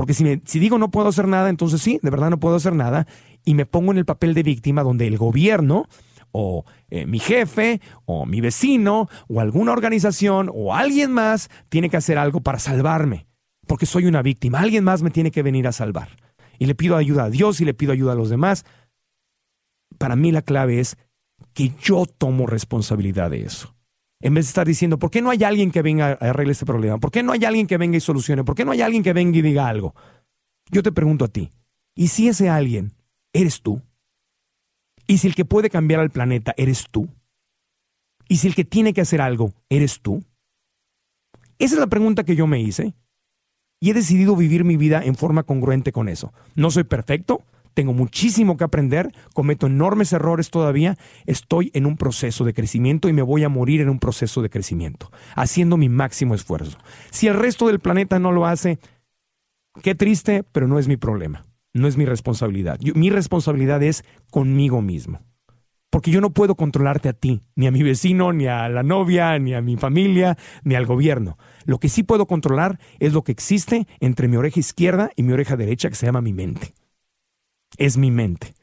[SPEAKER 4] Porque si, si digo no puedo hacer nada, entonces sí, de verdad no puedo hacer nada y me pongo en el papel de víctima donde el gobierno o eh, mi jefe o mi vecino o alguna organización o alguien más tiene que hacer algo para salvarme. Porque soy una víctima. Alguien más me tiene que venir a salvar. Y le pido ayuda a Dios y le pido ayuda a los demás. Para mí la clave es que yo tomo responsabilidad de eso. En vez de estar diciendo, ¿por qué no hay alguien que venga a arreglar este problema? ¿Por qué no hay alguien que venga y solucione? ¿Por qué no hay alguien que venga y diga algo? Yo te pregunto a ti, ¿y si ese alguien eres tú? ¿Y si el que puede cambiar al planeta eres tú? ¿Y si el que tiene que hacer algo eres tú? Esa es la pregunta que yo me hice y he decidido vivir mi vida en forma congruente con eso. No soy perfecto, tengo muchísimo que aprender, cometo enormes errores todavía, estoy en un proceso de crecimiento y me voy a morir en un proceso de crecimiento, haciendo mi máximo esfuerzo. Si el resto del planeta no lo hace, qué triste, pero no es mi problema, no es mi responsabilidad. mi responsabilidad es conmigo mismo. Porque yo no puedo controlarte a ti, ni a mi vecino, ni a la novia, ni a mi familia, ni al gobierno. Lo que sí puedo controlar es lo que existe entre mi oreja izquierda y mi oreja derecha, que se llama mi mente es mi mente.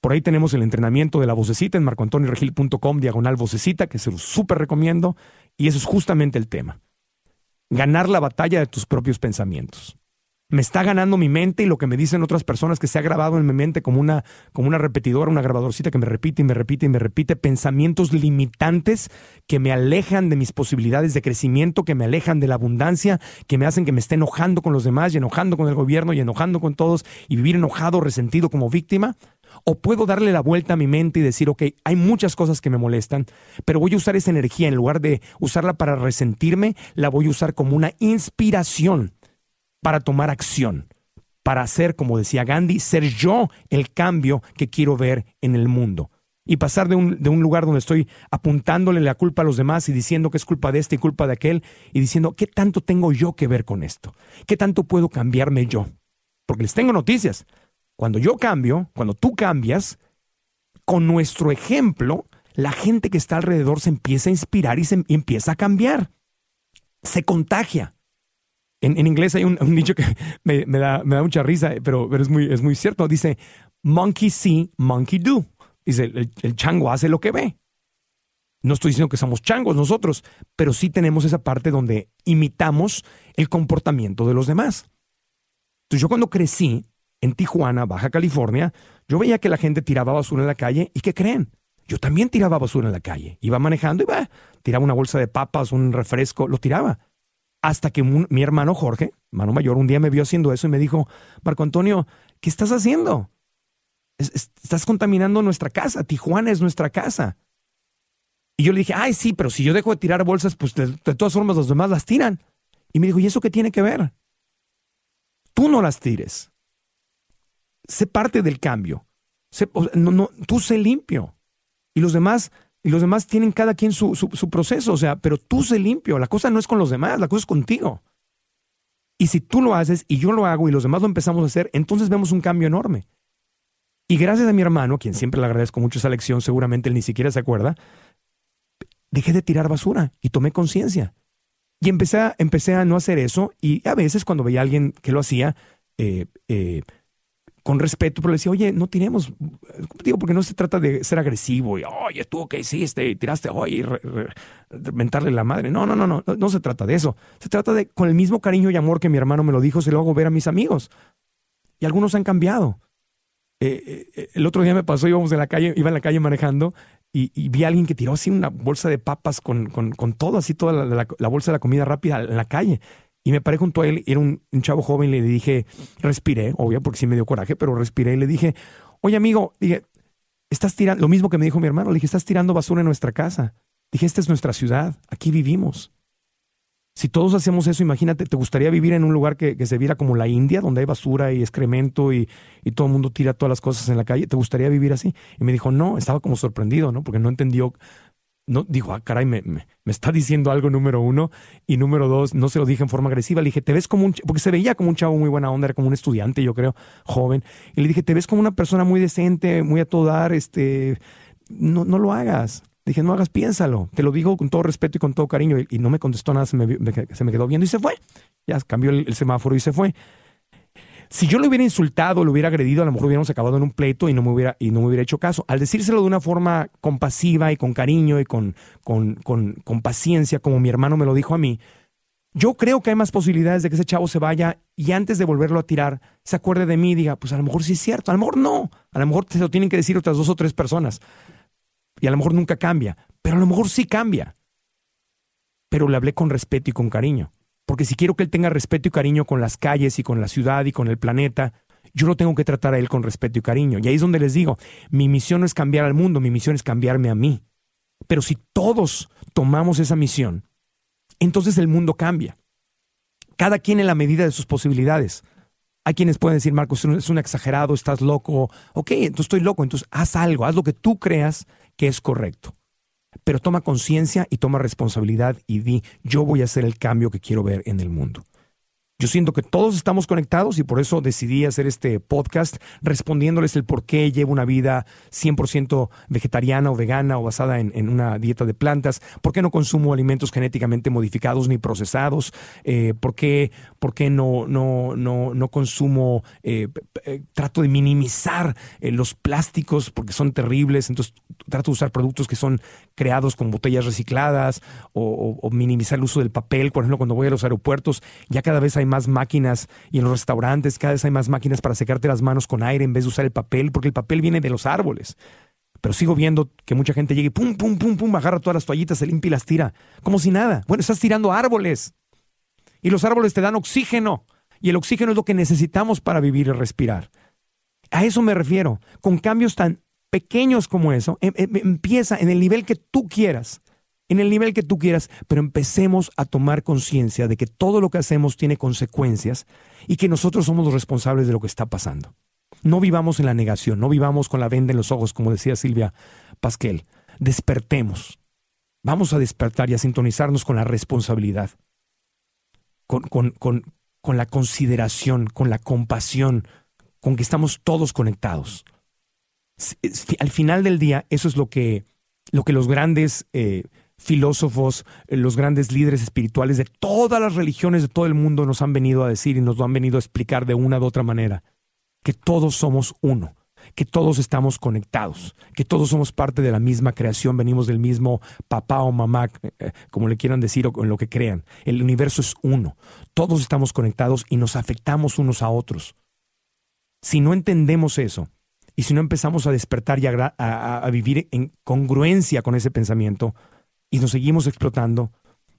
[SPEAKER 4] Por ahí tenemos el entrenamiento de la vocecita en marcoantonioregil.com, diagonal vocecita, que se lo súper recomiendo. Y eso es justamente el tema. Ganar la batalla de tus propios pensamientos. Me está ganando mi mente y lo que me dicen otras personas que se ha grabado en mi mente como una, como una repetidora, una grabadorcita que me repite y me repite y me repite pensamientos limitantes que me alejan de mis posibilidades de crecimiento, que me alejan de la abundancia, que me hacen que me esté enojando con los demás y enojando con el gobierno y enojando con todos y vivir enojado, resentido como víctima. O puedo darle la vuelta a mi mente y decir, ok, hay muchas cosas que me molestan, pero voy a usar esa energía, en lugar de usarla para resentirme, la voy a usar como una inspiración para tomar acción, para hacer, como decía Gandhi, ser yo el cambio que quiero ver en el mundo. Y pasar de un, de un lugar donde estoy apuntándole la culpa a los demás y diciendo que es culpa de este y culpa de aquel, y diciendo, ¿qué tanto tengo yo que ver con esto? ¿Qué tanto puedo cambiarme yo? Porque les tengo noticias. Cuando yo cambio, cuando tú cambias, con nuestro ejemplo, la gente que está alrededor se empieza a inspirar y se empieza a cambiar. Se contagia. En, inglés hay un, dicho que [laughs] me, da, mucha risa, pero, es, muy, es muy cierto. Dice, monkey see, monkey do. Dice, el, chango hace lo que ve. No estoy diciendo que somos changos nosotros, pero sí tenemos esa parte donde imitamos el comportamiento de los demás. Entonces yo cuando crecí en Tijuana, Baja California, yo veía que la gente tiraba basura en la calle y ¿qué creen? Yo también tiraba basura en la calle. Iba manejando y va, tiraba una bolsa de papas, un refresco, lo tiraba. Hasta que mi hermano Jorge, hermano mayor, un día me vio haciendo eso y me dijo, Marco Antonio, ¿qué estás haciendo? estás contaminando nuestra casa, Tijuana es nuestra casa. Y yo le dije, ay, sí, pero si yo dejo de tirar bolsas, pues de, todas formas los demás las tiran. Y me dijo, ¿y eso qué tiene que ver? Tú no las tires. Sé parte del cambio. tú sé limpio. Y los demás y los demás tienen cada quien su, su, proceso, o sea, pero tú sé limpio, la cosa no es con los demás, la cosa es contigo. Y si tú lo haces y yo lo hago y los demás lo empezamos a hacer, entonces vemos un cambio enorme. Y gracias a mi hermano, quien siempre le agradezco mucho esa lección, seguramente él ni siquiera se acuerda, dejé de tirar basura y tomé conciencia. Y empecé a, empecé a no hacer eso y a veces cuando veía a alguien que lo hacía, eh, eh, con respeto, pero le decía, oye, no tiremos, digo, porque no se trata de ser agresivo y, oye, tú qué hiciste, tiraste, oye, mentarle la madre. No, no, no, no, no se trata de eso. Se trata de, con el mismo cariño y amor que mi hermano me lo dijo, se lo hago ver a mis amigos. Y algunos han cambiado. Eh, eh, el otro día me pasó, íbamos en la calle, iba en la calle manejando y, vi a alguien que tiró así una bolsa de papas con, con, con todo, así toda la, la, bolsa de la comida rápida en la calle. Y me paré junto a él, era un, chavo joven, le dije, respiré, obvio, porque sí me dio coraje, pero respiré y le dije, oye amigo, dije, estás tirando, lo mismo que me dijo mi hermano, le dije, estás tirando basura en nuestra casa. Dije, esta es nuestra ciudad, aquí vivimos. Si todos hacemos eso, imagínate, ¿te gustaría vivir en un lugar que, se viera como la India, donde hay basura y excremento y, y, todo el mundo tira todas las cosas en la calle? ¿Te gustaría vivir así? Y me dijo, no, estaba como sorprendido, ¿no? Porque no entendió no, dijo, ah, caray, me, me, está diciendo algo número uno. Y número dos, no se lo dije en forma agresiva. Le dije, te ves como un, porque se veía como un chavo muy buena onda, era como un estudiante, yo creo, joven. Y le dije, te ves como una persona muy decente, muy a todo dar, este, no, no lo hagas. dije, no hagas, piénsalo. Te lo digo con todo respeto y con todo cariño. Y, no me contestó nada, se me, se me, quedó viendo y se fue. Ya cambió el semáforo y se fue. Si yo lo hubiera insultado, lo hubiera agredido, a lo mejor hubiéramos acabado en un pleito y no me hubiera, y no me hubiera hecho caso. Al decírselo de una forma compasiva y con cariño y con, con, con, paciencia, como mi hermano me lo dijo a mí, yo creo que hay más posibilidades de que ese chavo se vaya y antes de volverlo a tirar, se acuerde de mí y diga, pues a lo mejor sí es cierto, a lo mejor no, a lo mejor se lo tienen que decir otras dos o tres personas. Y a lo mejor nunca cambia, pero a lo mejor sí cambia. Pero le hablé con respeto y con cariño. Porque si quiero que él tenga respeto y cariño con las calles y con la ciudad y con el planeta, yo lo tengo que tratar a él con respeto y cariño. Y ahí es donde les digo, mi misión no es cambiar al mundo, mi misión es cambiarme a mí. Pero si todos tomamos esa misión, entonces el mundo cambia. Cada quien en la medida de sus posibilidades. Hay quienes pueden decir, Marcos, es un exagerado, estás loco. Ok, entonces estoy loco, entonces haz algo, haz lo que tú creas que es correcto pero toma conciencia y toma responsabilidad y di, yo voy a hacer el cambio que quiero ver en el mundo. Yo siento que todos estamos conectados y por eso decidí hacer este podcast respondiéndoles el por qué llevo una vida 100% vegetariana o vegana o basada en, una dieta de plantas, por qué no consumo alimentos genéticamente modificados ni procesados, eh, por qué, por qué no, no, no, no consumo, eh, eh, trato de minimizar los plásticos porque son terribles, entonces trato de usar productos que son creados con botellas recicladas o, o minimizar el uso del papel, por ejemplo, cuando voy a los aeropuertos, ya cada vez hay más máquinas y en los restaurantes cada vez hay más máquinas para secarte las manos con aire en vez de usar el papel, porque el papel viene de los árboles. Pero sigo viendo que mucha gente llega y pum, pum, pum, pum, agarra todas las toallitas, se limpia y las tira. Como si nada. Bueno, estás tirando árboles. Y los árboles te dan oxígeno. Y el oxígeno es lo que necesitamos para vivir y respirar. A eso me refiero. Con cambios tan pequeños como eso, em, em, empieza en el nivel que tú quieras en el nivel que tú quieras, pero empecemos a tomar conciencia de que todo lo que hacemos tiene consecuencias y que nosotros somos los responsables de lo que está pasando. No vivamos en la negación, no vivamos con la venda en los ojos, como decía Silvia Pasquel. Despertemos. Vamos a despertar y a sintonizarnos con la responsabilidad, con, con, con, con la consideración, con la compasión, con que estamos todos conectados. Al final del día, eso es lo que, lo que los grandes eh, filósofos, eh, los grandes líderes espirituales de todas las religiones de todo el mundo nos han venido a decir y nos lo han venido a explicar de una u otra manera, que todos somos uno, que todos estamos conectados, que todos somos parte de la misma creación, venimos del mismo papá o mamá, eh, como le quieran decir o en lo que crean. El universo es uno, todos estamos conectados y nos afectamos unos a otros. Si no entendemos eso, y si no empezamos a despertar y a vivir en congruencia con ese pensamiento, y nos seguimos explotando,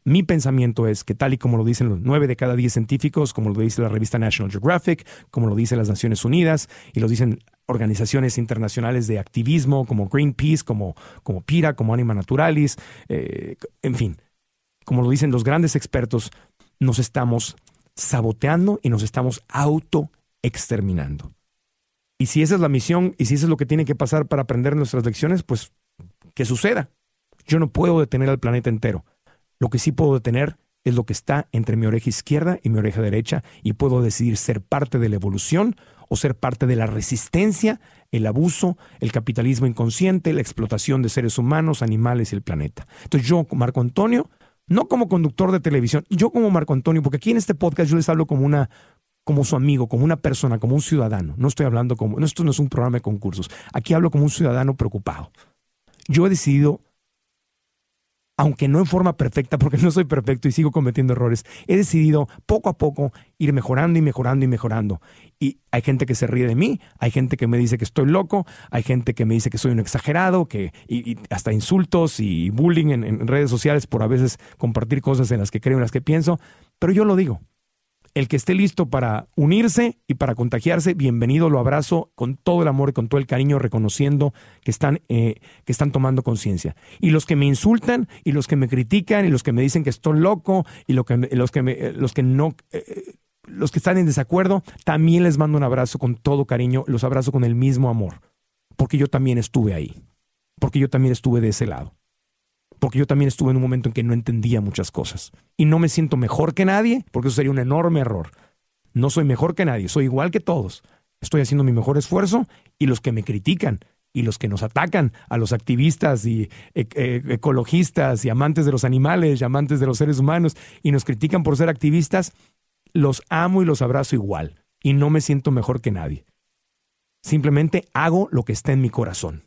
[SPEAKER 4] mi pensamiento es que tal y como lo dicen los nueve de cada diez científicos, como lo dice la revista National Geographic, como lo dicen las Naciones Unidas y lo dicen organizaciones internacionales de activismo como Greenpeace, como, como PIRA, como Anima Naturalis, eh, en fin, como lo dicen los grandes expertos, nos estamos saboteando y nos estamos auto-exterminando. Y si esa es la misión y si eso es lo que tiene que pasar para aprender nuestras lecciones, pues que suceda. Yo no puedo detener al planeta entero. Lo que sí puedo detener es lo que está entre mi oreja izquierda y mi oreja derecha y puedo decidir ser parte de la evolución o ser parte de la resistencia, el abuso, el capitalismo inconsciente, la explotación de seres humanos, animales y el planeta. Entonces yo, Marco Antonio, no como conductor de televisión, yo como Marco Antonio, porque aquí en este podcast yo les hablo como una como su amigo, como una persona, como un ciudadano. No estoy hablando como, esto no es un programa de concursos. Aquí hablo como un ciudadano preocupado. Yo he decidido aunque no en forma perfecta, [laughs] porque no soy perfecto y sigo cometiendo errores, he decidido poco a poco ir mejorando y mejorando y mejorando. Y hay gente que se ríe de mí, hay gente que me dice que estoy loco, hay gente que me dice que soy un exagerado, que y, hasta insultos y bullying en, en redes sociales por a veces compartir cosas en las que creo, en las que pienso, pero yo lo digo el que esté listo para unirse y para contagiarse, bienvenido, lo abrazo con todo el amor y con todo el cariño, reconociendo que están, eh, que están tomando conciencia. Y los que me insultan, y los que me critican, y los que me dicen que estoy loco, y lo que, los, que me, los que no... Eh, los que están en desacuerdo, también les mando un abrazo con todo cariño, los abrazo con el mismo amor, porque yo también estuve ahí, porque yo también estuve de ese lado porque yo también estuve en un momento en que no entendía muchas cosas. Y no me siento mejor que nadie, porque eso sería un enorme error. No soy mejor que nadie, soy igual que todos. Estoy haciendo mi mejor esfuerzo y los que me critican y los que nos atacan, a los activistas y e, e, ecologistas y amantes de los animales y amantes de los seres humanos y nos critican por ser activistas, los amo y los abrazo igual y no me siento mejor que nadie. Simplemente hago lo que está en mi corazón.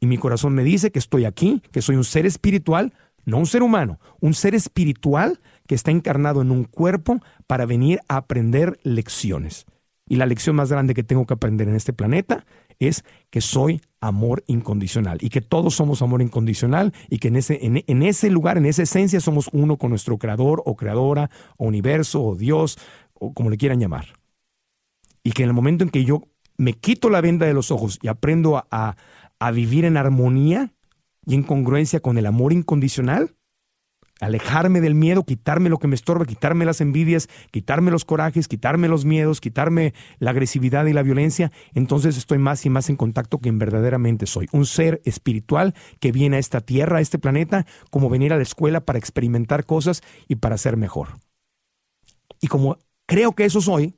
[SPEAKER 4] Y mi corazón me dice que estoy aquí, que soy un ser espiritual, no un ser humano, un ser espiritual que está encarnado en un cuerpo para venir a aprender lecciones. Y la lección más grande que tengo que aprender en este planeta es que soy amor incondicional y que todos somos amor incondicional y que en ese, en, ese lugar, en esa esencia, somos uno con nuestro creador o creadora o universo o Dios o como le quieran llamar. Y que en el momento en que yo me quito la venda de los ojos y aprendo a vivir en armonía y en congruencia con el amor incondicional, alejarme del miedo, quitarme lo que me estorba, quitarme las envidias, quitarme los corajes, quitarme los miedos, quitarme la agresividad y la violencia, entonces estoy más y más en contacto que verdaderamente soy. Un ser espiritual que viene a esta tierra, a este planeta, como venir a la escuela para experimentar cosas y para ser mejor. Y como creo que eso soy,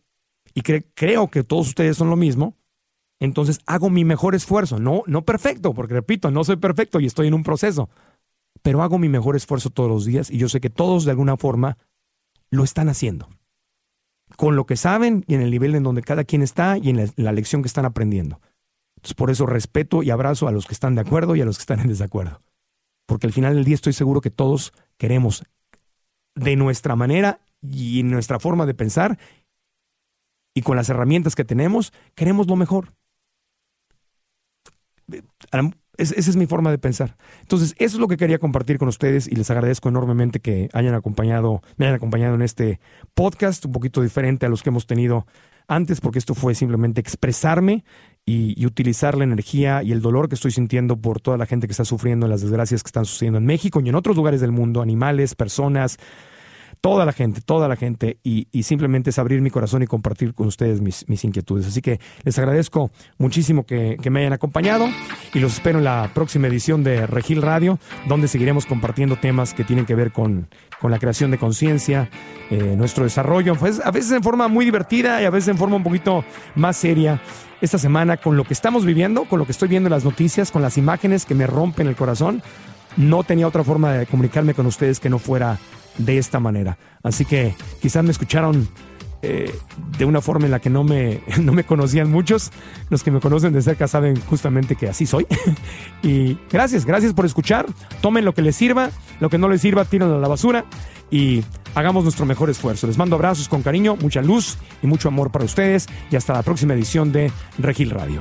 [SPEAKER 4] y creo que todos ustedes son lo mismo, entonces hago mi mejor esfuerzo. No, no perfecto, porque repito, no soy perfecto y estoy en un proceso, pero hago mi mejor esfuerzo todos los días y yo sé que todos de alguna forma lo están haciendo. Con lo que saben y en el nivel en donde cada quien está y en la, lección que están aprendiendo. Entonces, por eso respeto y abrazo a los que están de acuerdo y a los que están en desacuerdo. Porque al final del día estoy seguro que todos queremos, de nuestra manera y en nuestra forma de pensar y con las herramientas que tenemos, queremos lo mejor esa es mi forma de pensar. Entonces, eso es lo que quería compartir con ustedes y les agradezco enormemente que hayan acompañado, me hayan acompañado en este podcast, un poquito diferente a los que hemos tenido antes, porque esto fue simplemente expresarme y, y, utilizar la energía y el dolor que estoy sintiendo por toda la gente que está sufriendo las desgracias que están sucediendo en México y en otros lugares del mundo, animales, personas, toda la gente, toda la gente, y, simplemente es abrir mi corazón y compartir con ustedes mis, inquietudes. Así que les agradezco muchísimo que, me hayan acompañado y los espero en la próxima edición de Regil Radio, donde seguiremos compartiendo temas que tienen que ver con, la creación de conciencia, eh, nuestro desarrollo, pues a veces en forma muy divertida y a veces en forma un poquito más seria. Esta semana, con lo que estamos viviendo, con lo que estoy viendo en las noticias, con las imágenes que me rompen el corazón, no tenía otra forma de comunicarme con ustedes que no fuera de esta manera. Así que quizás me escucharon eh, de una forma en la que no me, [laughs] no me conocían muchos. Los que me conocen de cerca saben justamente que así soy. [laughs] y gracias, gracias por escuchar. Tomen lo que les sirva, lo que no les sirva, tírenlo a la basura y hagamos nuestro mejor esfuerzo. Les mando abrazos con cariño, mucha luz y mucho amor para ustedes y hasta la próxima edición de Regil Radio.